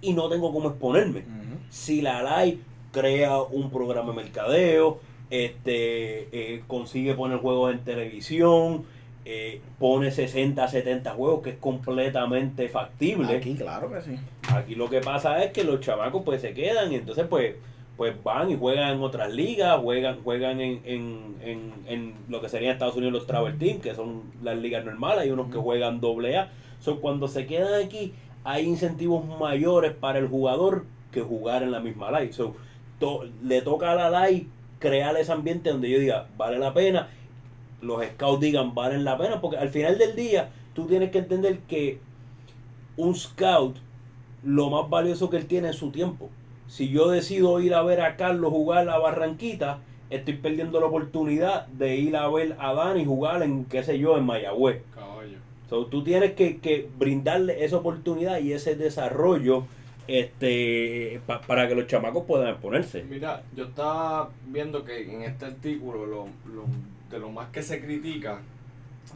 y no tengo cómo exponerme. Si la live crea un programa de mercadeo, este eh, consigue poner juegos en televisión, eh, pone 60, 70 juegos, que es completamente factible. Aquí, claro que sí. Aquí lo que pasa es que los chamacos pues se quedan y entonces pues pues van y juegan en otras ligas, juegan juegan en, en, en, en lo que sería en Estados Unidos los Travel Team, que son las ligas normales, hay unos que juegan doble A. So, cuando se quedan aquí hay incentivos mayores para el jugador que jugar en la misma live. So, to- le toca a la live crear ese ambiente donde yo diga, vale la pena, los scouts digan, valen la pena, porque al final del día tú tienes que entender que un scout lo más valioso que él tiene es su tiempo. Si yo decido ir a ver a Carlos jugar a Barranquita, estoy perdiendo la oportunidad de ir a ver a Dani jugar en, qué sé yo, en Mayagüez. Caballo. So, tú tienes que, que brindarle esa oportunidad y ese desarrollo este pa- para que los chamacos puedan exponerse. Mira, yo estaba viendo que en este artículo lo, lo- de lo más que se critica,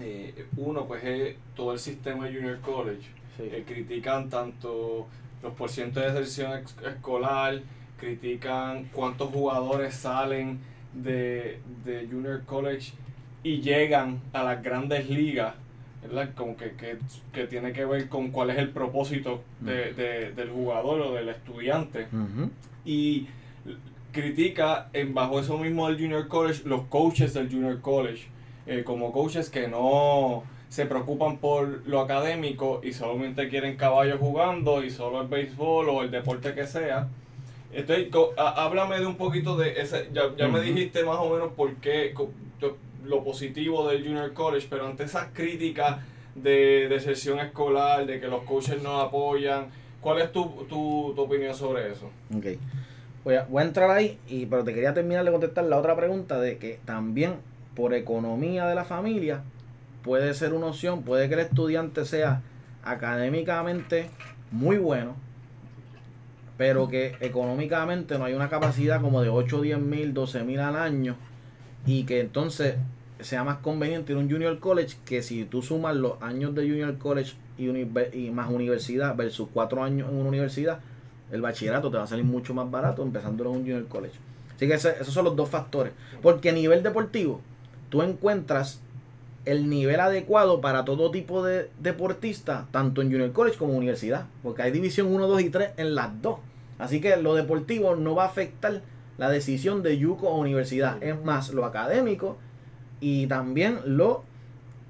eh, uno pues es todo el sistema de Junior College. Sí. Eh, critican tanto los porcientos de deserción escolar, critican cuántos jugadores salen de, de Junior College y llegan a las grandes ligas, ¿verdad? Como que, que, que tiene que ver con cuál es el propósito de- de- del jugador o del estudiante Ujú. y critica en bajo eso mismo del Junior College los coaches del Junior College eh, como coaches que no se preocupan por lo académico y solamente quieren caballos jugando y solo el béisbol o el deporte que sea entonces háblame de un poquito de ese ya, ya me Ujú. dijiste más o menos por qué lo positivo del Junior College pero ante esas críticas de, de sesión escolar, de que los coaches no apoyan. ¿Cuál es tu, tu, tu opinión sobre eso? Ok. Voy a, voy a entrar ahí, y, pero te quería terminar de contestar la otra pregunta de que también por economía de la familia puede ser una opción, puede que el estudiante sea académicamente muy bueno, pero que económicamente no hay una capacidad como de 8, 10 mil, 12 mil al año y que entonces sea más conveniente ir un junior college que si tú sumas los años de junior college y, más universidad versus cuatro años en una universidad, el bachillerato te va a salir mucho más barato empezando en un junior college. Así que esos son los dos factores. Porque a nivel deportivo, tú encuentras el nivel adecuado para todo tipo de deportista, tanto en junior college como en universidad. Porque hay división 1, 2 y 3 en las dos. Así que lo deportivo no va a afectar la decisión de Yuko o universidad. Es más lo académico y también lo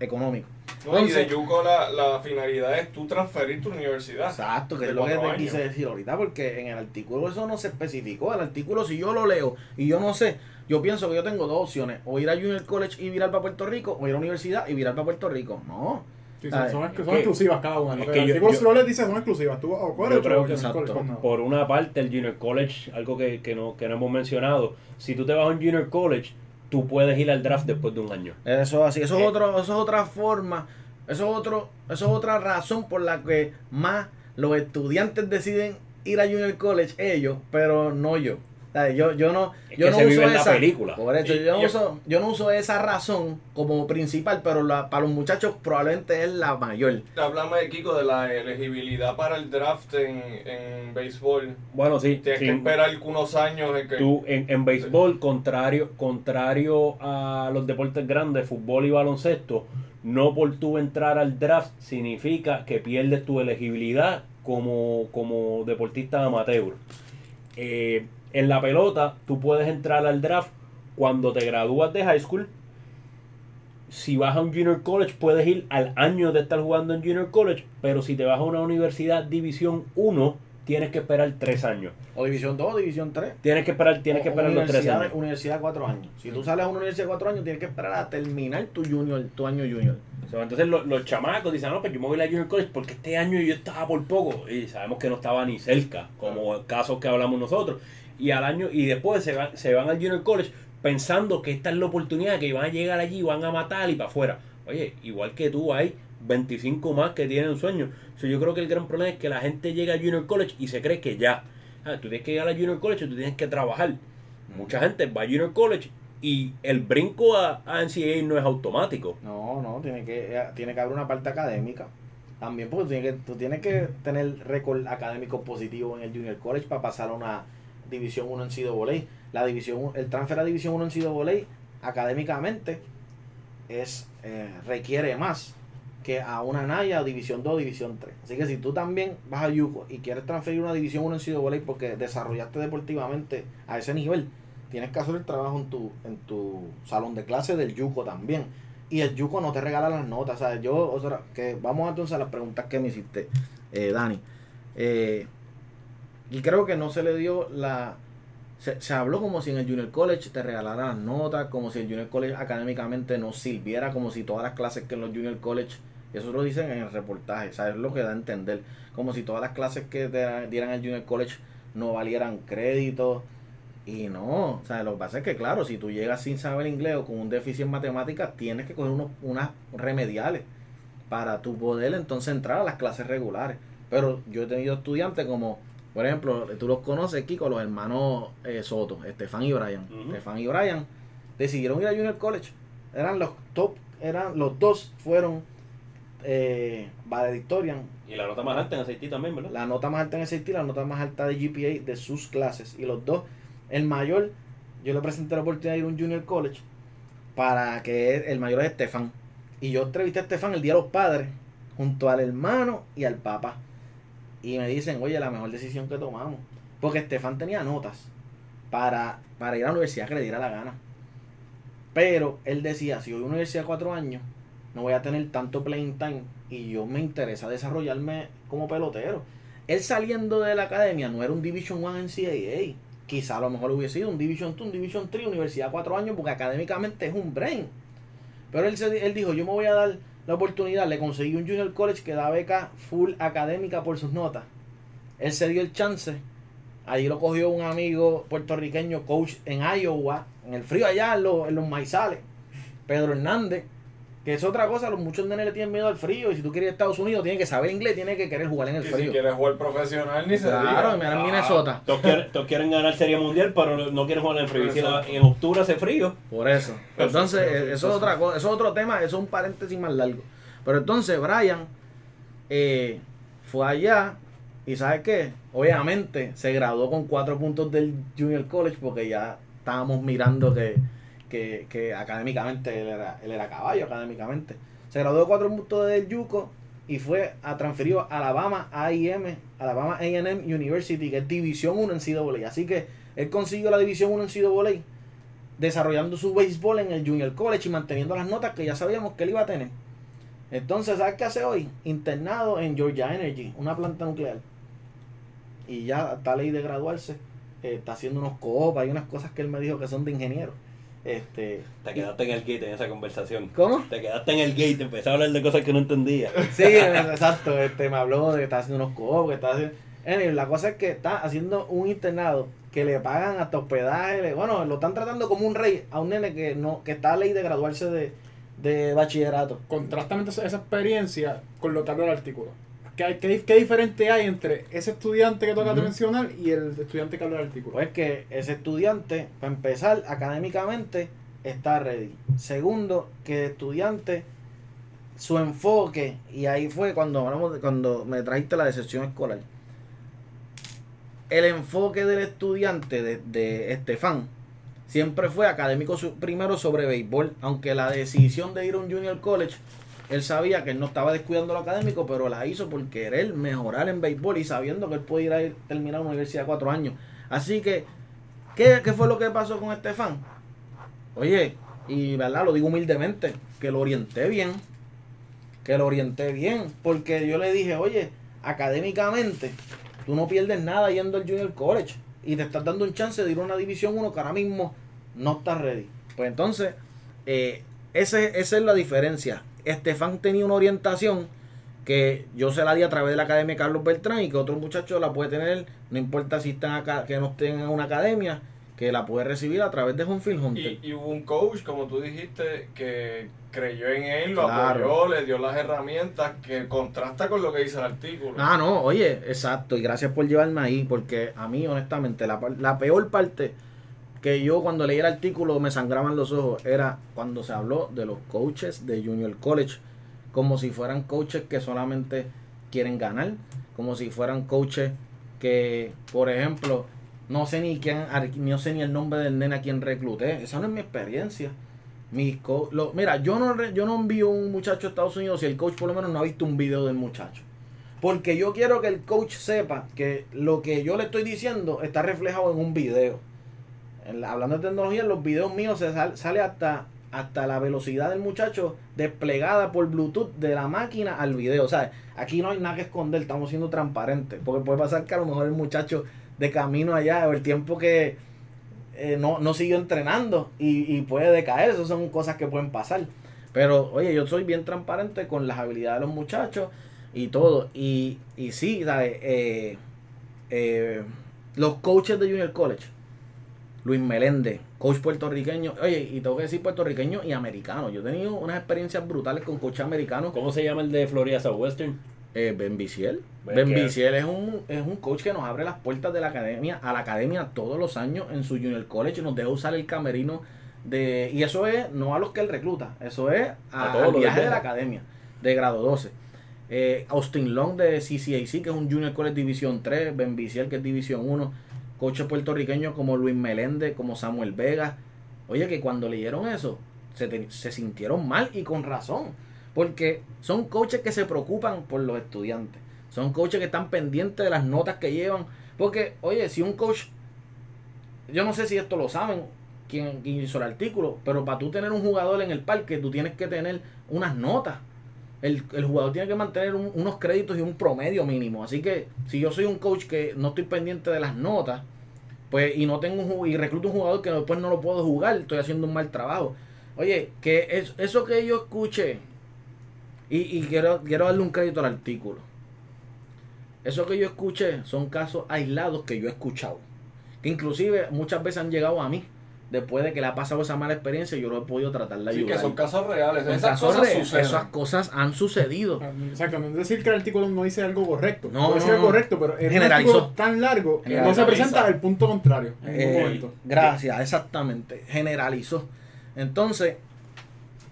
económico. No, y de Entonces- Yuko la, la finalidad es tú transferir tu universidad. Exacto, que es lo que te quise decir ahorita, porque en el artículo eso no se especificó. El artículo, si yo lo leo y yo no sé, yo pienso que yo tengo dos opciones: o ir a Junior College y virar para Puerto Rico, o ir a la universidad y virar para Puerto Rico. No. Sí, son, son, es son que- exclusivas cada una. es que yo- yo- Flores dice son exclusivas. Tú o college Yo creo o que junior college, exacto. pues no. Por una parte, el Junior College, algo que, que no, que no hemos mencionado, si tú te vas a un Junior College, tú puedes ir al draft después de un año. Eso así, eso es Eh. otro, eso es otra forma, eso es otro, eso es otra razón por la que más los estudiantes deciden ir a Junior College ellos, pero no yo. ¿Sabes? Yo, yo no, Es yo que no se uso vive en la esa, película. Por eso, Y- yo, no uso, yo no uso esa razón como principal, pero la, para los muchachos probablemente es la mayor. Háblame, Kiko, de la elegibilidad para el draft en, en béisbol. Bueno, sí. Tienes sí. que esperar algunos años en que... Tú, en, en béisbol, contrario, contrario a los deportes grandes, fútbol y baloncesto, no por tú entrar al draft significa que pierdes tu elegibilidad como, como deportista amateur. Eh, en la pelota, tú puedes entrar al draft cuando te gradúas de high school. Si vas a un junior college, puedes ir al año de estar jugando en junior college, pero si te vas a una universidad división 1, tienes que esperar 3 años. O División 2 o División 3. Tienes que esperar, tienes que O- esperar los tres universidad, años. Universidad de 4 años. Si tú sales a una universidad de 4 años, tienes que esperar a terminar tu junior, tu año junior. Entonces los, los chamacos dicen, no, pues yo me voy a la Junior College porque este año yo estaba por poco. Y sabemos que no estaba ni cerca, como el caso que hablamos nosotros. Y al año, y después se van, se van al Junior College pensando que esta es la oportunidad, que van a llegar allí, van a matar y para afuera. Oye, igual que tú hay 25 más que tienen un sueño. Yo creo que el gran problema es que la gente llega al Junior College y se cree que ya. Ah, tú tienes que llegar al Junior College, tú tienes que trabajar. Mucha gente va a Junior College y el brinco a, a NCAA no es automático. No, no, tiene que, eh, tiene que haber una parte académica. También porque tú tienes que, tú tienes que tener récord académico positivo en el Junior College para pasar a una División 1 en NCAA. La división, el transfer a División 1 en NCAA académicamente es eh, requiere más que a una Naya División 2 División 3. Así que si tú también vas a Yuko y quieres transferir una División 1 en NCAA porque desarrollaste deportivamente a ese nivel, tienes que hacer el trabajo en tu, en tu salón de clase del Yuko también. Y el Yuko no te regala las notas. Sea, yo, o sea, que vamos entonces a las preguntas que me hiciste, eh, Dani. Eh, y creo que no se le dio la. Se, se habló como si en el Junior College te regalaran notas, como si el Junior College académicamente no sirviera, como si todas las clases que en los Junior College, eso lo dicen en el reportaje, sea, es lo que da a entender, como si todas las clases que te dieran el Junior College no valieran crédito. Y no, o sea, lo que pasa es que, claro, si tú llegas sin saber inglés o con un déficit en matemáticas, tienes que coger unos, unas remediales para tu poder entonces entrar a las clases regulares. Pero yo he tenido estudiantes como, por ejemplo, tú los conoces, Kiko, los hermanos eh, Soto, Estefan y Brian. Ujú. Estefan y Brian decidieron ir a Junior College. Eran los top, eran los dos fueron eh, valedictorian Y la nota más alta en aceití también, ¿verdad? la nota más alta en SAT, la nota más alta de GPA de sus clases. Y los dos, el mayor, yo le presenté la oportunidad de ir a un junior college para que el mayor es Estefan. Y yo entrevisté a Estefan el día de los padres, junto al hermano y al papá. Y me dicen, oye, la mejor decisión que tomamos. Porque Estefan tenía notas para, para ir a la universidad que le diera la gana. Pero él decía, si voy a una universidad cuatro años, no voy a tener tanto playing time y yo me interesa desarrollarme como pelotero. Él saliendo de la academia no era un Division 1 en CAA. Quizá a lo mejor hubiese sido un Division 2, un Division 3, universidad cuatro años, porque académicamente es un brain. Pero él, él dijo, yo me voy a dar la oportunidad, le conseguí un junior college que da beca full académica por sus notas. Él se dio el chance. Allí lo cogió un amigo puertorriqueño, coach en Iowa, en el frío allá, en los, en los maizales. Pedro Hernández. Que es otra cosa, los muchos nenes le tienen miedo al frío. Y si tú quieres ir a Estados Unidos, tienes que saber inglés, tienes que querer jugar en el Y si frío. quieres jugar profesional, ni se Claro, mira en Minnesota. Todos quieren, todos quieren ganar Serie Mundial, pero no quieren jugar en el frío. Y si la- en octubre hace frío. Por eso. Entonces, eh, eso es otra cosa, eso es otro tema, eso es un paréntesis más largo. Pero entonces, Brian eh, fue allá y ¿sabes qué? Obviamente se graduó con cuatro puntos del Junior College porque ya estábamos mirando que, que, académicamente él era, él era caballo, académicamente. Se graduó cuatro puntos del Yuco y fue a transferido a Alabama A&M, Alabama A&M University, que es División 1 en NCAA. Así que él consiguió la División 1 en NCAA desarrollando su béisbol en el Junior College y manteniendo las notas que ya sabíamos que él iba a tener. Entonces, ¿sabes qué hace hoy? Internado en Georgia Energy, una planta nuclear. Y ya está ley de graduarse. eh, está haciendo unos co hay unas cosas que él me dijo que son de ingeniero. Este, Te quedaste en el gate en esa conversación. ¿Cómo? Te quedaste en el gate, empecé a hablar de cosas que no entendía. Sí, exacto. Este, me habló de que está haciendo unos co que está haciendo... Anyway, la cosa es que está haciendo un internado que le pagan hasta hospedaje. le- bueno, lo están tratando como un rey a un nene que no que está a ley de graduarse de, de bachillerato. Contrastamente esa experiencia con lo que habla el artículo. ¿Qué, qué, dif- qué diferente hay entre ese estudiante que toca Ujú. mencionar y el estudiante que habla del artículo? Pues que ese estudiante, para empezar, académicamente está ready. Segundo, que el estudiante, su enfoque, y ahí fue cuando hablamos de- cuando me trajiste la decepción escolar. El enfoque del estudiante de, de Estefan siempre fue académico su- primero sobre béisbol, aunque la decisión de ir a un junior college, él sabía que él no estaba descuidando lo académico, pero la hizo por querer mejorar en béisbol y sabiendo que él puede ir a terminar una universidad cuatro años. Así que, ¿qué, qué fue lo que pasó con Estefan? Oye, y verdad, lo digo humildemente, que lo orienté bien, que lo orienté bien, porque yo le dije, oye, académicamente, tú no pierdes nada yendo al Junior College y te estás dando un chance de ir a una División 1 que ahora mismo no estás ready. Pues entonces, eh, ese, esa es la diferencia. Estefan tenía una orientación que yo se la di a través de la Academia Carlos Beltrán y que otro muchacho la puede tener, no importa si están acá, que no estén en una academia, que la puede recibir a través de Honfield Hunter. Y, y hubo un coach, como tú dijiste, que creyó en él, lo Claro. apoyó, le dio las herramientas que contrasta con lo que dice el artículo. Ah, no, oye, exacto, y gracias por llevarme ahí, porque a mí, honestamente, la, la peor parte que yo cuando leí el artículo me sangraban los ojos era cuando se habló de los coaches de Junior College, como si fueran coaches que solamente quieren ganar, como si fueran coaches que, por ejemplo, no sé ni quién, no sé ni el nombre del nene a quien recluté, esa no es mi experiencia. Mis co- lo- mira, yo no, yo no envío un muchacho a Estados Unidos si el coach por lo menos no ha visto un video del muchacho. Porque yo quiero que el coach sepa que lo que yo le estoy diciendo está reflejado en un video. La- hablando de tecnología, en los videos míos se sal- sale hasta, hasta la velocidad del muchacho desplegada por Bluetooth de la máquina al video. O sea, aquí no hay nada que esconder, estamos siendo transparentes. Porque puede pasar que a lo mejor el muchacho de camino allá o el tiempo que eh, no, no siguió entrenando y, y puede decaer. Esas son cosas que pueden pasar. Pero, oye, yo soy bien transparente con las habilidades de los muchachos y todo. Y, y sí, ¿sabes? Eh, eh, los coaches de Junior College, Luis Meléndez, coach puertorriqueño, oye, y tengo que decir puertorriqueño y americano. Yo he tenido unas experiencias brutales con coaches americanos. ¿Cómo se llama el de Florida Southwestern? Eh, ben Viciel. Ven Ben que- Viciel es un, es un coach que nos abre las puertas de la academia, a la academia todos los años en su Junior College y nos deja usar el camerino de... Y eso es no a los que él recluta, eso es a, A todos al los viaje de la academia de grado 12. Eh, Austin Long de CCAC, que es un Junior College División 3, Ben Viciel, que es División 1, coaches puertorriqueños como Luis Meléndez, como Samuel Vega. Oye, que cuando leyeron eso, se, se sintieron mal y con razón. Porque son coaches que se preocupan por los estudiantes. Son coaches que están pendientes de las notas que llevan. Porque, oye, si un coach, yo no sé si esto lo saben, quien, quien hizo el artículo, pero para tú tener un jugador en el parque, tú tienes que tener unas notas. El, el jugador tiene que mantener un- unos créditos y un promedio mínimo. Así que si yo soy un coach que no estoy pendiente de las notas, pues y no tengo un y recluto un jugador que después no lo puedo jugar, estoy haciendo un mal trabajo. Oye, que es, eso que yo escuché Y, y quiero, quiero darle un crédito al artículo. Eso que yo escuché son casos aislados que yo he escuchado. Que inclusive muchas veces han llegado a mí. Después de que le ha pasado esa mala experiencia, yo lo he podido tratar de Sí, ayudar. que son casos reales. Son Esas casos cosas reales, suceden. esas cosas han sucedido. Exacto, no es decir que el artículo no dice algo correcto. No, Puede no, ser no. correcto, pero es un Generalizó. artículo tan largo que no se presenta el punto contrario en ningún Eh, momento. gracias, exactamente. Generalizó. Entonces,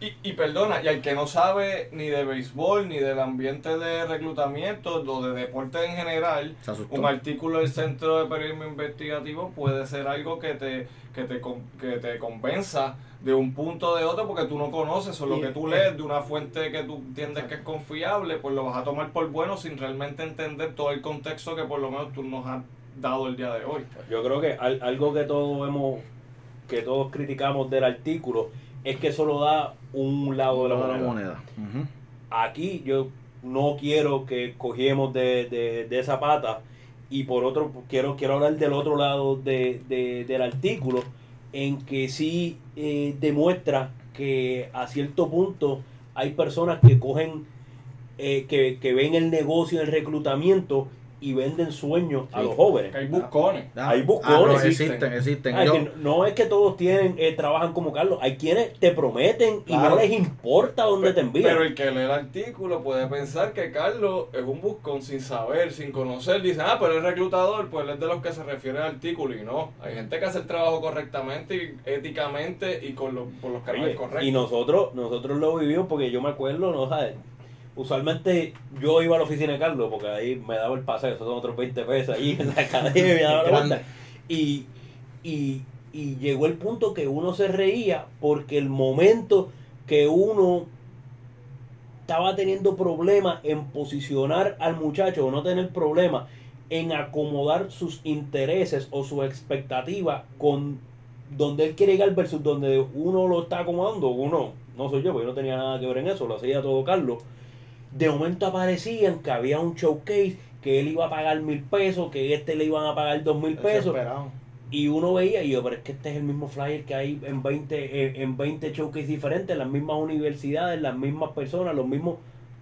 Y, y perdona, y al que no sabe ni de béisbol, ni del ambiente de reclutamiento, o de deporte en general, un artículo del Centro de Periodismo Investigativo puede ser algo que te, que te, con- que te convenza de un punto de otro porque tú no conoces o lo que tú lees de una fuente que tú entiendes que es confiable, pues lo vas a tomar por bueno sin realmente entender todo el contexto que por lo menos tú nos has dado el día de hoy. Yo creo que al- algo que todos hemos, que todos criticamos del artículo es que solo da un lado de la moneda. Aquí yo no quiero que cogiemos de, de- de esa pata y por otro quiero quiero hablar del otro lado de, de- del artículo en que sí eh, demuestra que a cierto punto hay personas que cogen eh, que, que ven el negocio del reclutamiento y venden sueños a los jóvenes. Que hay buscones. Ah, Hay ah, buscones, no, existen. existen. Ah, es Yo- que no- es que todos tienen eh, trabajan como Carlos, hay quienes te prometen y Claro. no les importa dónde te envían. Pero el que lee el artículo puede pensar que Carlos es un buscón sin saber, sin conocer. Dice, ah, pero es reclutador, pues él es de los que se refiere al artículo. Y no, hay gente que hace el trabajo correctamente, y éticamente y con los, por los canales Oye, correctos. y nosotros, nosotros lo vivimos porque yo me acuerdo, ¿no? ¿Sabes? Usualmente yo iba a la oficina de Carlos porque ahí me daba el paseo, esos son otros 20 pesos ahí en la academia, daba la vuelta. Y, y, y llegó el punto que uno se reía porque el momento que uno estaba teniendo problemas en posicionar al muchacho o no tener problemas en acomodar sus intereses o su expectativa con donde él quiere llegar versus donde uno lo está acomodando, uno, no soy yo, porque yo no tenía nada que ver en eso, lo hacía todo Carlos. De momento aparecían que había un showcase, que él iba a pagar mil pesos, que este le iban a pagar dos mil pesos. Y uno veía, y yo, pero es que este es el mismo flyer que hay en 20, en, en 20 showcases diferentes, las mismas universidades, las mismas personas, los mismos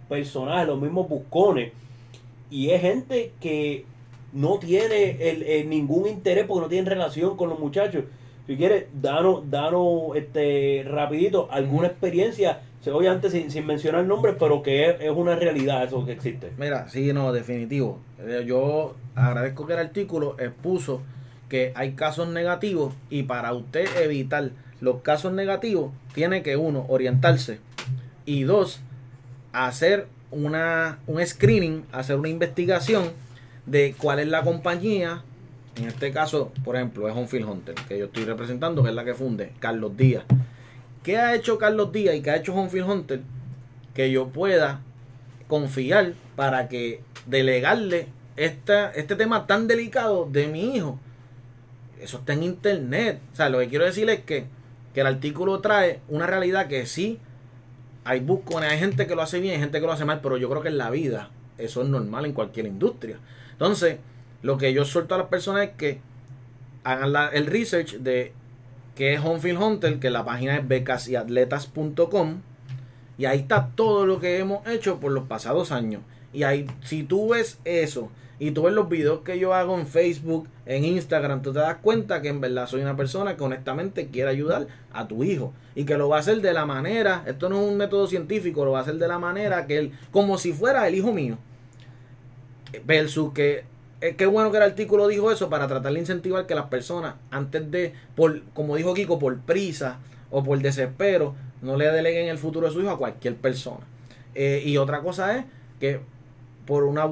personajes, los mismos buscones. Y es gente que no tiene el, el ningún interés porque no tiene relación con los muchachos. Si quieres, danos, danos este, rapidito alguna experiencia, obviamente sin, sin mencionar nombres, pero que es, es una realidad eso que existe. Mira, sí, no, definitivo. Eh, Yo agradezco que el artículo expuso que hay casos negativos y para usted evitar los casos negativos tiene que uno orientarse y dos hacer una un screening, hacer una investigación de cuál es la compañía. En este caso, por ejemplo, es Field Hunter, que yo estoy representando, que es la que funde, Carlos Díaz. ¿Qué ha hecho Carlos Díaz y qué ha hecho Field Hunter? Que yo pueda confiar para que delegarle esta, este tema tan delicado de mi hijo. Eso está en internet. O sea, lo que quiero decir es que, que el artículo trae una realidad que sí hay buscones, hay gente que lo hace bien, hay gente que lo hace mal, pero yo creo que en la vida eso es normal en cualquier industria. Entonces, lo que yo suelto a las personas es que hagan la- el research de qué es Homefield Hunter, que la página es becasyatletas.com y ahí está todo lo que hemos hecho por los pasados años. Y ahí, si tú ves eso y tú ves los videos que yo hago en Facebook, en Instagram, tú te das cuenta que en verdad soy una persona que honestamente quiere ayudar a tu hijo. Y que lo va a hacer de la manera, esto no es un método científico, lo va a hacer de la manera que él, como si fuera el hijo mío. Versus que, eh, qué bueno que el artículo dijo eso para tratar de incentivar que las personas, antes de, por, como dijo Kiko, por prisa o por desespero, no le deleguen el futuro de su hijo a cualquier persona. Eh, y otra cosa es que por una,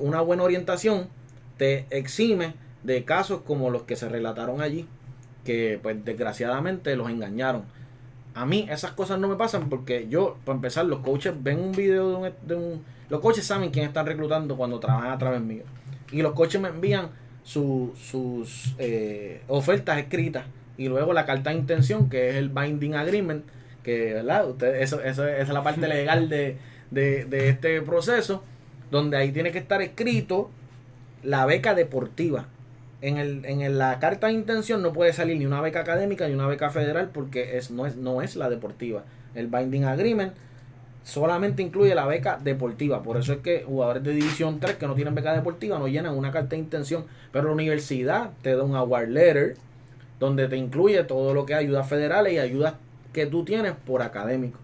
una buena orientación te exime de casos como los que se relataron allí, que pues desgraciadamente los engañaron. A mí esas cosas no me pasan porque yo, para empezar, los coaches ven un video de un, de un- Los coaches saben quién están reclutando cuando trabajan a través mío. Y los coaches me envían su- sus eh, ofertas escritas y luego la carta de intención, que es el binding agreement, que, ¿verdad? Usted, eso, eso, esa es la parte legal de, de, de este proceso, donde ahí tiene que estar escrito la beca deportiva. En, el, en el- la carta de intención no puede salir ni una beca académica ni una beca federal porque es, no, es, no es la deportiva. El binding agreement solamente incluye la beca deportiva. Por eso es que jugadores de División 3 que no tienen beca deportiva no llenan una carta de intención. Pero la universidad te da un award letter donde te incluye todo lo que es ayudas federales y ayudas que tú tienes por académico.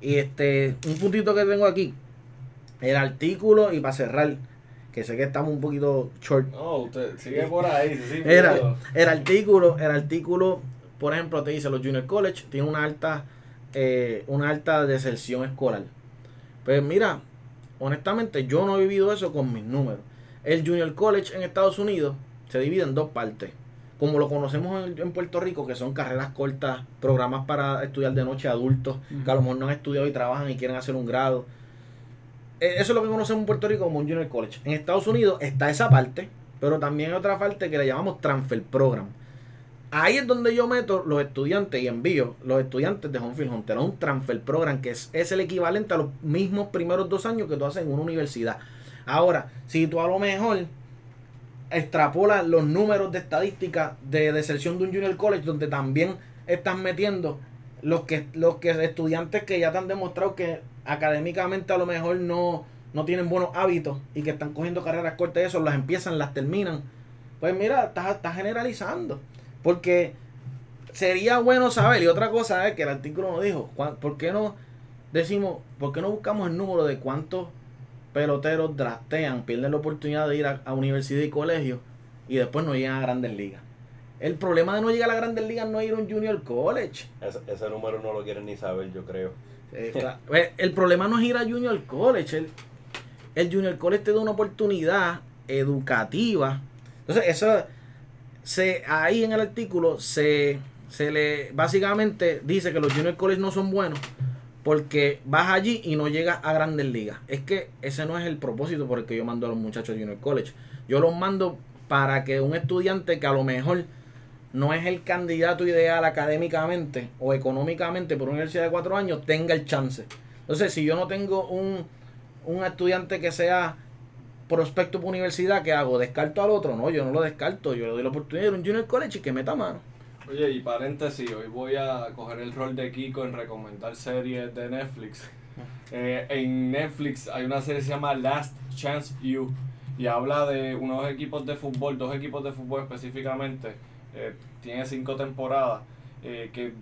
Y este, un puntito que tengo aquí, el artículo, y para cerrar, que sé que estamos un poquito short. No, usted sigue por ahí. Sí, Era, el artículo, el artículo, por ejemplo, te dice los junior college tienen una alta, eh, una alta deserción escolar. Pues mira, honestamente yo no he vivido eso con mis números. El junior college en Estados Unidos se divide en dos partes. Como lo conocemos en, en Puerto Rico, que son carreras cortas, programas para estudiar de noche adultos, que a lo mejor no han estudiado y trabajan y quieren hacer un grado. Eh, Eso es lo que conocemos en Puerto Rico como un junior college. En Estados Unidos está esa parte, pero también hay otra parte que le llamamos transfer program. Ahí es donde yo meto los estudiantes y envío los estudiantes de Homefield Hunter a un transfer program que es, es el equivalente a los mismos primeros dos años que tú haces en una universidad. Ahora, si tú a lo mejor extrapolas los números de estadística de deserción de un junior college donde también están metiendo los que los que estudiantes que ya te han demostrado que académicamente a lo mejor no, no tienen buenos hábitos y que están cogiendo carreras cortas y eso, las empiezan, las terminan. Pues mira, estás, estás generalizando. Porque sería bueno saber, y otra cosa es que el artículo nos dijo, ¿cuán- ¿por qué no decimos, por qué no buscamos el número de cuántos peloteros drastean, pierden la oportunidad de ir a, a universidad y colegio y después no llegan a grandes ligas? El problema de no llegar a grandes ligas no es ir a un junior college. Ese, ese número no lo quieren ni saber, yo creo. Eh, eh, el problema no es ir a Junior College. El, el Junior College te da una oportunidad educativa. Entonces, eso se ahí en el artículo se, se le básicamente dice que los Junior College no son buenos porque vas allí y no llegas a grandes ligas. Es que ese no es el propósito por el que yo mando a los muchachos a Junior College. Yo los mando para que un estudiante que a lo mejor no es el candidato ideal académicamente o económicamente por una universidad de cuatro años, tenga el chance. Entonces, si yo no tengo un, un estudiante que sea prospecto por universidad, ¿qué hago? ¿Descarto al otro? No, yo no lo descarto. Yo le doy la oportunidad de ir a un junior college y que meta mano. Oye, y paréntesis, hoy voy a coger el rol de Kiko en recomendar series de Netflix. Eh, en Netflix hay una serie que se llama Last Chance You y habla de unos equipos de fútbol, dos equipos de fútbol específicamente. eh, tiene cinco temporadas eh, que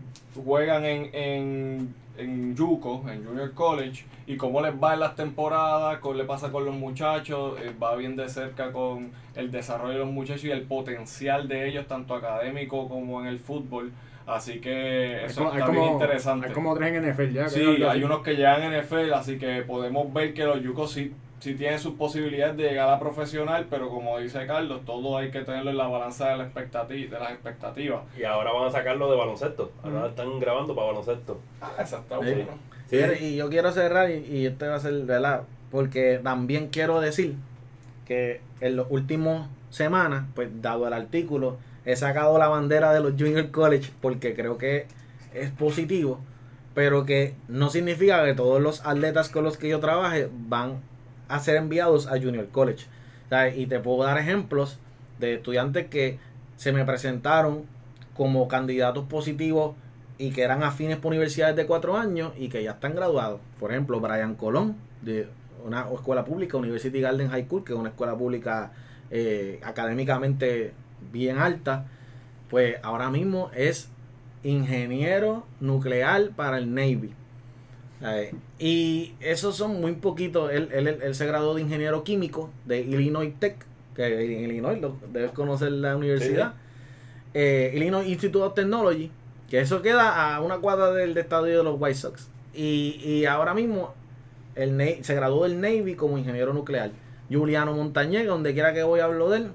juegan en, en, en Yuko, en Junior College, y cómo les va en las temporadas, cómo le pasa con los muchachos, eh, va bien de cerca con el desarrollo de los muchachos y el potencial de ellos, tanto académico como en el fútbol. Así que eso Hay está como- bien interesante. Hay como tres en NFL ya. Sí, hay así. unos que llegan en NFL, así que podemos ver que los Yukos sí, sí tienen sus posibilidades de llegar a profesional, pero como dice Carlos, todo hay que tenerlo en la balanza de, la expectativa, de las expectativas. Y ahora van a sacarlo de baloncesto. Ahora están grabando para baloncesto. Ah, Sí. Sí. Y yo quiero cerrar y, y este va a ser, ¿verdad? Porque también quiero decir que en los últimos semanas, pues dado el artículo, he sacado la bandera de los Junior College porque creo que es positivo, pero que no significa que todos los atletas con los que yo trabaje van a ser enviados a Junior College. Y te puedo dar ejemplos de estudiantes que se me presentaron como candidatos positivos y que eran afines por universidades de cuatro años y que ya están graduados. Por ejemplo, Brian Colón, de una escuela pública, University Garden High School, que es una escuela pública eh, académicamente bien alta, pues ahora mismo es ingeniero nuclear para el Navy. Y esos son muy poquitos. Él, él, él se graduó de ingeniero químico de Illinois Tech, que en Illinois lo, debes conocer la universidad. Eh, Illinois Institute of Technology, que eso queda a una cuadra del estadio de los White Sox. Y, y ahora mismo el se graduó del Navy como ingeniero nuclear. Juliano Montañez, donde quiera que voy hablo de él.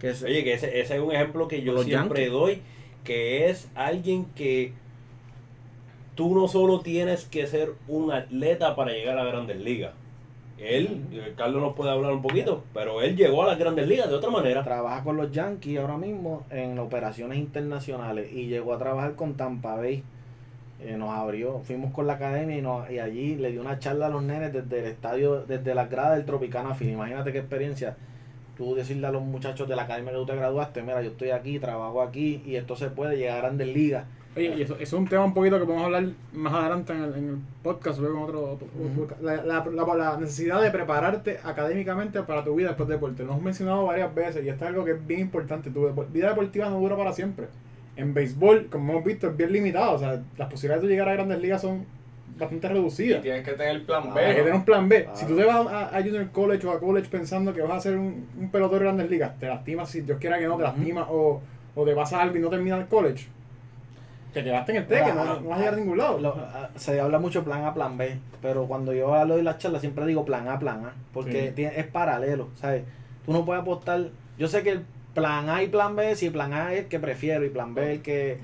Que es, Oye, que ese, ese es un ejemplo que yo siempre Yankees. doy, que es alguien que tú no solo tienes que ser un atleta para llegar a grandes ligas. Él, eh, Carlos nos puede hablar un poquito, pero él llegó a las grandes ligas de otra manera. trabaja con los Yankees ahora mismo en operaciones internacionales y llegó a trabajar con Tampa Bay. Eh, nos abrió, fuimos con la academia y, nos- y allí le dio una charla a los nenes desde el estadio, desde las gradas del Tropicana Fin. Imagínate qué experiencia. Tú decirle a los muchachos de la academia que tú te graduaste, mira, yo estoy aquí, trabajo aquí y esto se puede llegar a grandes ligas. Oye, y eso, eso es un tema un poquito que podemos hablar más adelante en el, en el podcast, luego en otro, otro- otro- la, la, la- la necesidad de prepararte académicamente para tu vida después del deporte. Lo hemos mencionado varias veces y esto es algo que es bien importante. Tu depo- vida deportiva no dura para siempre. En béisbol, como hemos visto, es bien limitado. O sea, las posibilidades de llegar a grandes ligas son bastante Y reducidas. tienes que tener plan Ah, B. Hay que tener un plan B. Si tú te vas a, a Junior College o a College pensando que vas a ser un, un pelotero de grandes ligas, te lastimas, si Dios quiera que no, te lastimas o, o te pasa algo y no terminas el college, te quedaste en el teque, no, no vas a llegar a ningún lado. Lo- ah, se habla mucho plan A, plan B, pero cuando yo hablo de las charlas siempre digo plan A, plan A, porque Sí. tiene- es paralelo, ¿sabes? Tú no puedes apostar, yo sé que el plan A y plan B, si plan A es el que prefiero y plan B es el que...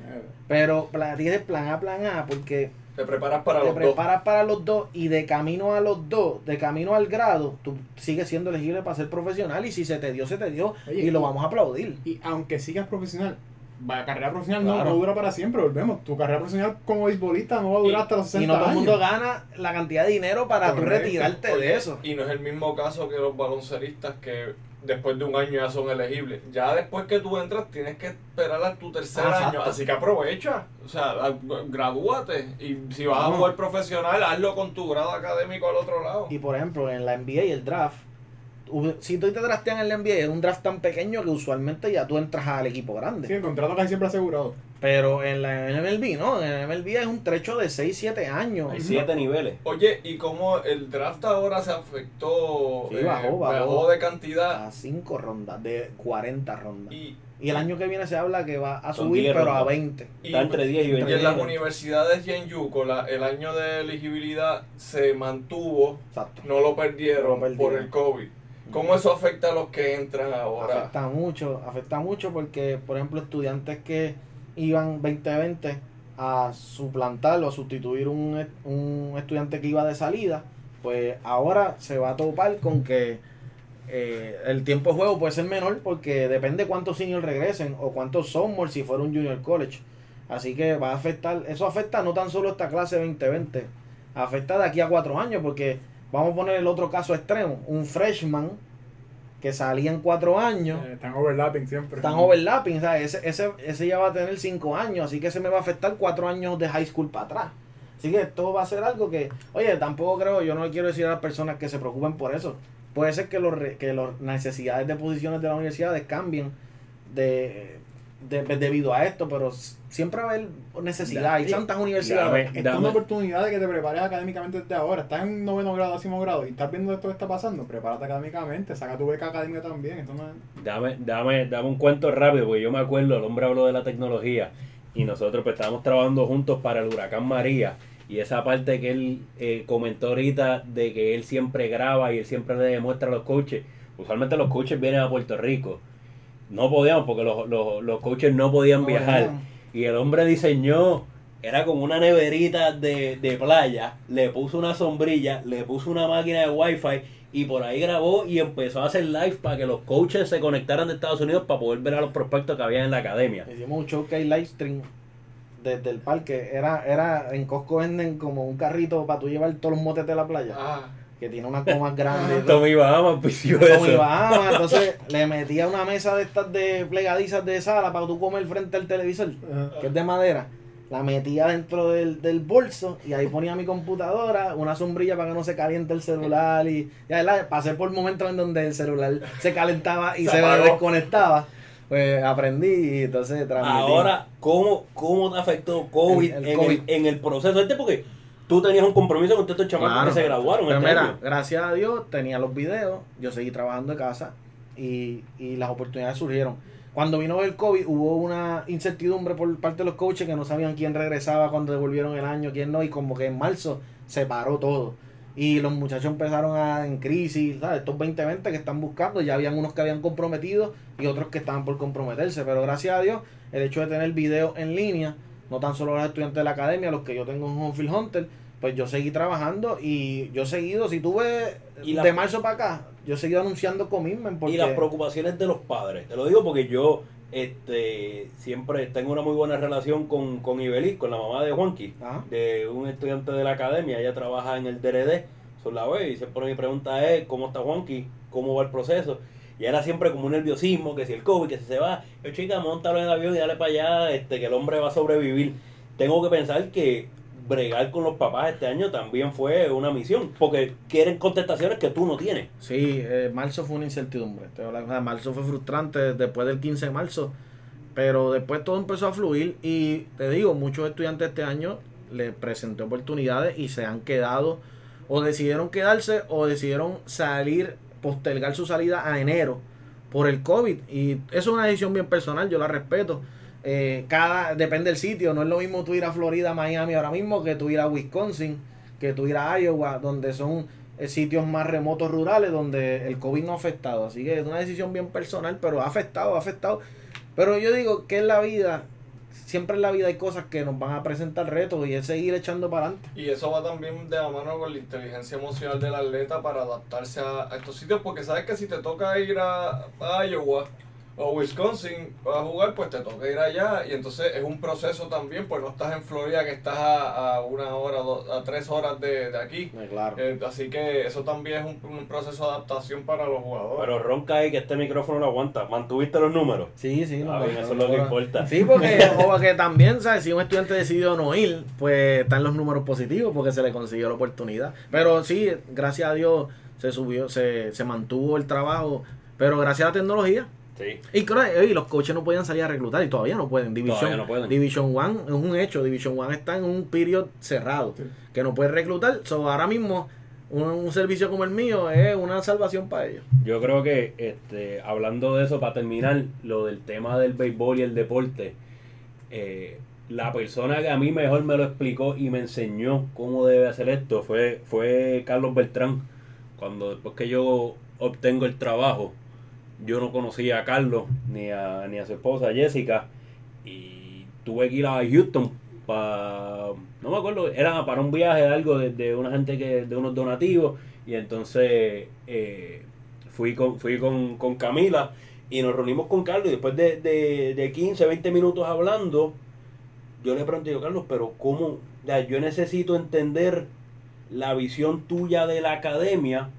Pero tienes plan A, plan A, porque Te preparas para te los dos. preparas para los dos y de camino a los dos, de camino al grado, tú sigues siendo elegible para ser profesional y si se te dio, se te dio Oye, y lo vamos a aplaudir. Y aunque sigas profesional, la carrera profesional no, Claro. no dura para siempre, volvemos. Tu carrera profesional como beisbolista no va a durar Y- hasta los 60 Y no todo el años. mundo gana la cantidad de dinero para tú retirarte Oye, de eso. Y no es el mismo caso que los balonceristas que después de un año ya son elegibles. Ya después que tú entras tienes que esperar a tu tercer Ah, año. exacto. Así que aprovecha. O sea, a- gradúate. Y si vas a No. jugar profesional, hazlo con tu grado académico al otro lado. Y por ejemplo, en la NBA y el draft, si tú te draftean en la NBA, es un draft tan pequeño que usualmente ya tú entras al equipo grande. Sí, el contrato casi siempre asegurado. Pero en la MLB, ¿no? En la MLB es un trecho de 6, 7 años. Hay siete niveles. Oye, ¿y cómo el draft ahora se afectó? Sí, bajó, bajó. de cantidad. A 5 rondas, de 40 rondas. Y, Y el año que viene se habla que va a subir, 10 pero a rondas. 20. y- Está entre 10 y y 20. en las universidades y en Yuko, la- el año de elegibilidad se mantuvo, Exacto. no lo perdieron, No lo perdieron. por el COVID. ¿Cómo eso afecta a los que entran ahora? Afecta mucho, afecta mucho porque, por ejemplo, estudiantes que iban 2020 a suplantar o a sustituir un, un estudiante que iba de salida, pues ahora se va a topar con que eh, el tiempo de juego puede ser menor porque depende cuántos seniors regresen o cuántos sophomores si fuera un junior college. Así que va a afectar, eso afecta no tan solo esta clase 2020, afecta de aquí a cuatro años porque vamos a poner el otro caso extremo, un freshman que salía en cuatro años. Eh, están overlapping siempre. Están overlapping, o sea, ese, ese, ese ya va a tener 5 años, así que ese me va a afectar 4 años de high school para atrás. Así que esto va a ser algo que, oye, tampoco creo, yo no le quiero decir a las personas que se preocupen por eso. Puede ser que, los, re- que las necesidades de posiciones de las universidades cambien de, de- de- debido a esto, pero siempre va a haber necesidad. Hay Sí. tantas universidades. Es una oportunidad de que te prepares académicamente desde ahora. Estás en noveno grado, décimo grado y estás viendo esto que está pasando. Prepárate académicamente, saca tu beca académica también. Esto no es- Dame, dame, dame un cuento rápido, porque yo me acuerdo, el hombre habló de la tecnología y nosotros pues estábamos trabajando juntos para el huracán María y esa parte que él eh, comentó ahorita de que él siempre graba y él siempre le demuestra a los coaches, usualmente los coaches vienen a Puerto Rico, no podíamos porque los, los, los coaches no podían No viajar podían. y el hombre diseñó, era como una neverita de, de playa, le puso una sombrilla, le puso una máquina de wifi y por ahí grabó y empezó a hacer live para que los coaches se conectaran de Estados Unidos para poder ver a los prospectos que había en la academia. Hicimos un showcase live stream desde el parque. Era, era en Costco venden como un carrito para tú llevar todos los motes de la playa. Ah, Que tiene unas comas grandes. y todo. Tommy Bahamas pisió Como eso. Bahama, entonces le metía una mesa de estas de plegadizas de sala para tú comer frente al televisor, que es de madera. La metía dentro del, del bolso y ahí ponía mi computadora, una sombrilla para que no se caliente el celular y ya ¿verdad? pasé por momentos en donde el celular se calentaba y Se desconectaba. Pues aprendí y entonces transmití. Ahora, ¿cómo, ¿cómo te afectó COVID, El- el en, COVID. El, en el proceso este? Porque tú tenías un compromiso con todos estos chamacos Claro. que se graduaron Pero este mira, año. gracias a Dios tenía los videos, yo seguí trabajando de casa y, y las oportunidades surgieron. Cuando vino el COVID hubo una incertidumbre por parte de los coaches que no sabían quién regresaba cuando devolvieron el año, quién no, y como que en marzo se paró todo. Y los muchachos empezaron a en crisis, ¿sabes? Estos 2020 que están buscando, ya habían unos que habían comprometido y otros que estaban por comprometerse. Pero gracias a Dios, el hecho de tener videos en línea, no tan solo los estudiantes de la academia, los que yo tengo en Homefield Hunter, pues yo seguí trabajando y yo he seguido, si tú ves Y la- de marzo para acá, yo he seguido anunciando commitment porque Y las preocupaciones de los padres. Te lo digo porque yo este siempre tengo una muy buena relación con, con con la mamá de Juanqui, Ajá. de un estudiante de la academia. Ella trabaja en el DRD, son la ve, y siempre mi pregunta es cómo está Juanqui, cómo va el proceso. Y era siempre como un nerviosismo, que si el COVID, que si se va, yo chica, montalo en el avión y dale para allá, este, que el hombre va a sobrevivir. tengo que pensar que bregar con los papás este año también fue una misión, porque quieren contestaciones que tú no tienes. Sí, eh, marzo fue una incertidumbre. marzo fue frustrante después del 15 de marzo, pero después todo empezó a fluir y te digo, muchos estudiantes este año les presenté oportunidades y se han quedado o decidieron quedarse o decidieron salir, postergar su salida a enero por el COVID. Y eso es una decisión bien personal, yo la respeto. Eh, cada depende del sitio, no es lo mismo tú ir a Florida, Miami ahora mismo que tú ir a Wisconsin, que tú ir a Iowa, donde son eh, sitios más remotos rurales donde el COVID no ha afectado. Así que es una decisión bien personal, pero ha afectado, ha afectado. Pero yo digo que en la vida, siempre en la vida hay cosas que nos van a presentar retos y es seguir echando para adelante. Y eso va también de la mano con la inteligencia emocional del atleta para adaptarse a, estos sitios, porque sabes que si te toca ir a Iowa o Wisconsin a jugar, pues te toca ir allá y entonces es un proceso también, pues no estás en Florida que estás a, a una hora, a tres horas de, de aquí. Eh, claro. Eh, así que eso también es un, un proceso de adaptación para los jugadores. Pero ronca ahí que este micrófono lo aguanta. ¿Mantuviste los números? Sí, sí, Ah, bien, eso es lo que importa. Sí, porque, o porque también, ¿sabes? Si un estudiante decidió no ir, pues están los números positivos porque se le consiguió la oportunidad. Pero sí, gracias a Dios se subió, se, se mantuvo el trabajo, pero gracias a la tecnología. Sí. Y los coaches no podían salir a reclutar y todavía no pueden. Division, no pueden. Division One es un hecho. Division One está en un periodo cerrado que no puede reclutar. So, ahora mismo un, un servicio como el mío es una salvación para ellos. Yo creo que, este, hablando de eso, para terminar, lo del tema del béisbol y el deporte, eh, la persona que a mí mejor me lo explicó y me enseñó cómo debe hacer esto fue, fue Carlos Beltrán. Cuando después que yo obtengo el trabajo, yo no conocía a Carlos ni a, ni a su esposa Jessica y tuve que ir a Houston para, no me acuerdo, era para un viaje algo de, de una gente que, de unos donativos y entonces eh, fui con, fui con, con Camila y nos reunimos con Carlos y después de, de, de 15, 20 minutos hablando, yo le pregunté yo, Carlos, pero ¿cómo? Ya, yo necesito entender la visión tuya de la academia,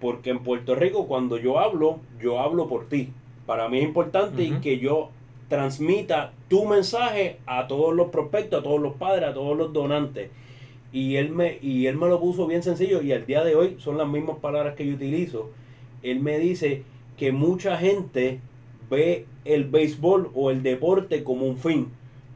porque en Puerto Rico cuando yo hablo, yo hablo por ti. Para mí es importante que yo transmita tu mensaje a todos los prospectos, a todos los padres, a todos los donantes. Y él me, y él me lo puso bien sencillo y al día de hoy son las mismas palabras que yo utilizo. Él me dice que mucha gente ve el béisbol o el deporte como un fin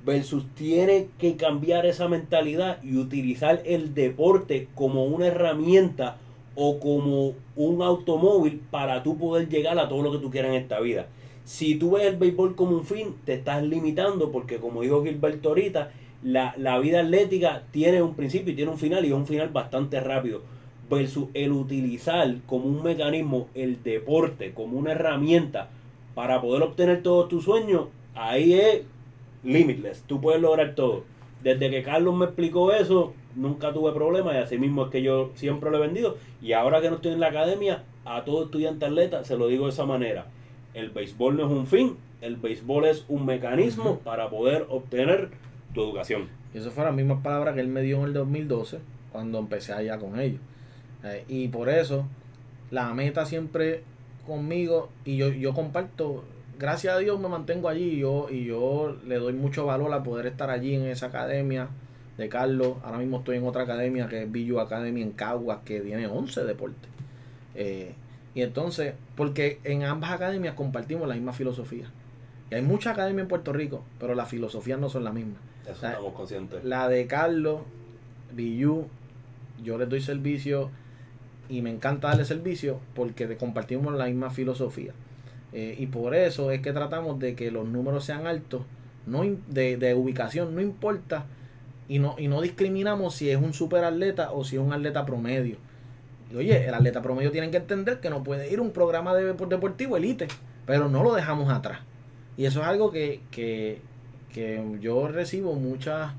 versus tiene que cambiar esa mentalidad y utilizar el deporte como una herramienta o como un automóvil para tú poder llegar a todo lo que tú quieras en esta vida. Si tú ves el béisbol como un fin, te estás limitando porque como dijo Gilberto ahorita, la, la vida atlética tiene un principio y tiene un final y es un final bastante rápido. Versus el utilizar como un mecanismo el deporte, como una herramienta para poder obtener todos tus sueños, ahí es limitless. Tú puedes lograr todo. Desde que Carlos me explicó eso, nunca tuve problemas y así mismo es que yo siempre lo he vendido. Y ahora que no estoy en la academia, a todo estudiante atleta se lo digo de esa manera. El béisbol no es un fin, el béisbol es un mecanismo para poder obtener tu educación. Y eso fueron las mismas palabras que él me dio en el 2012 cuando empecé allá con ellos. Eh, y por eso la meta siempre conmigo y yo, yo comparto, gracias a Dios me mantengo allí y yo, y yo le doy mucho valor a poder estar allí en esa academia de Carlos. Ahora mismo estoy en otra academia que es Billu Academy en Caguas que tiene 11 deportes. Eh, y entonces, porque en ambas academias compartimos la misma filosofía. Y hay muchas academias en Puerto Rico, pero las filosofías no son las mismas. Eso estamos conscientes. La de Carlos, Billu, yo les doy servicio y me encanta darle servicio porque compartimos la misma filosofía. Eh, y por eso es que tratamos de que los números sean altos, no de, de ubicación, no importa, y no, y no discriminamos si es un super atleta o si es un atleta promedio. Y oye, el atleta promedio tiene que entender que no puede ir a un programa de deportivo elite, pero no lo dejamos atrás. Y eso es algo que, que, que yo recibo muchas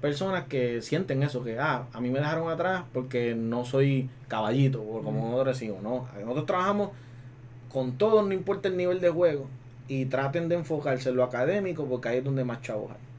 personas que sienten eso, que ah, a mí me dejaron atrás porque no soy caballito, o como nosotros decimos, no, nosotros trabajamos con todos, no importa el nivel de juego, y traten de enfocarse en lo académico porque ahí es donde más chavos hay.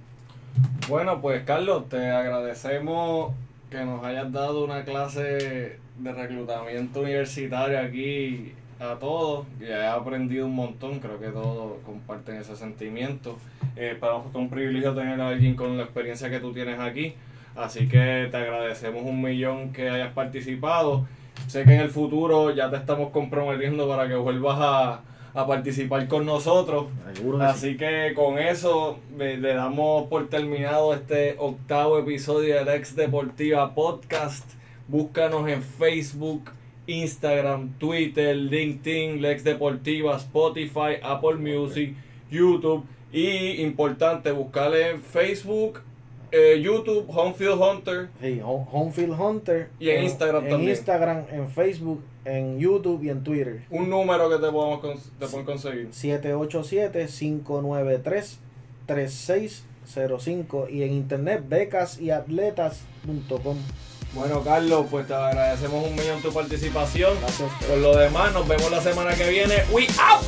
Bueno, pues Carlos, te agradecemos que nos hayas dado una clase de reclutamiento universitario aquí a todos. Ya he aprendido un montón, creo que todos comparten ese sentimiento. Eh, para nosotros es un privilegio tener a alguien con la experiencia que tú tienes aquí. Así que te agradecemos un millón que hayas participado. Sé que en el futuro ya te estamos comprometiendo para que vuelvas a, a participar con nosotros. Seguro que sí. Así que con eso le, le damos por terminado este octavo episodio del Ex Deportiva Podcast. Búscanos en Facebook, Instagram, Twitter, LinkedIn, Lex Deportiva, Spotify, Apple Music, YouTube. Y importante, buscarle en Facebook, eh, YouTube, Homefield Hunter. Sí, Home- Homefield Hunter. Y en Instagram en también. Instagram, en Facebook, en YouTube y en Twitter. Un número que te podemos te pueden conseguir. 787-593-3605 y en internet becasyatletas.com. Bueno, Carlos, pues te agradecemos un millón tu participación. Gracias. Por lo demás, nos vemos la semana que viene. We out!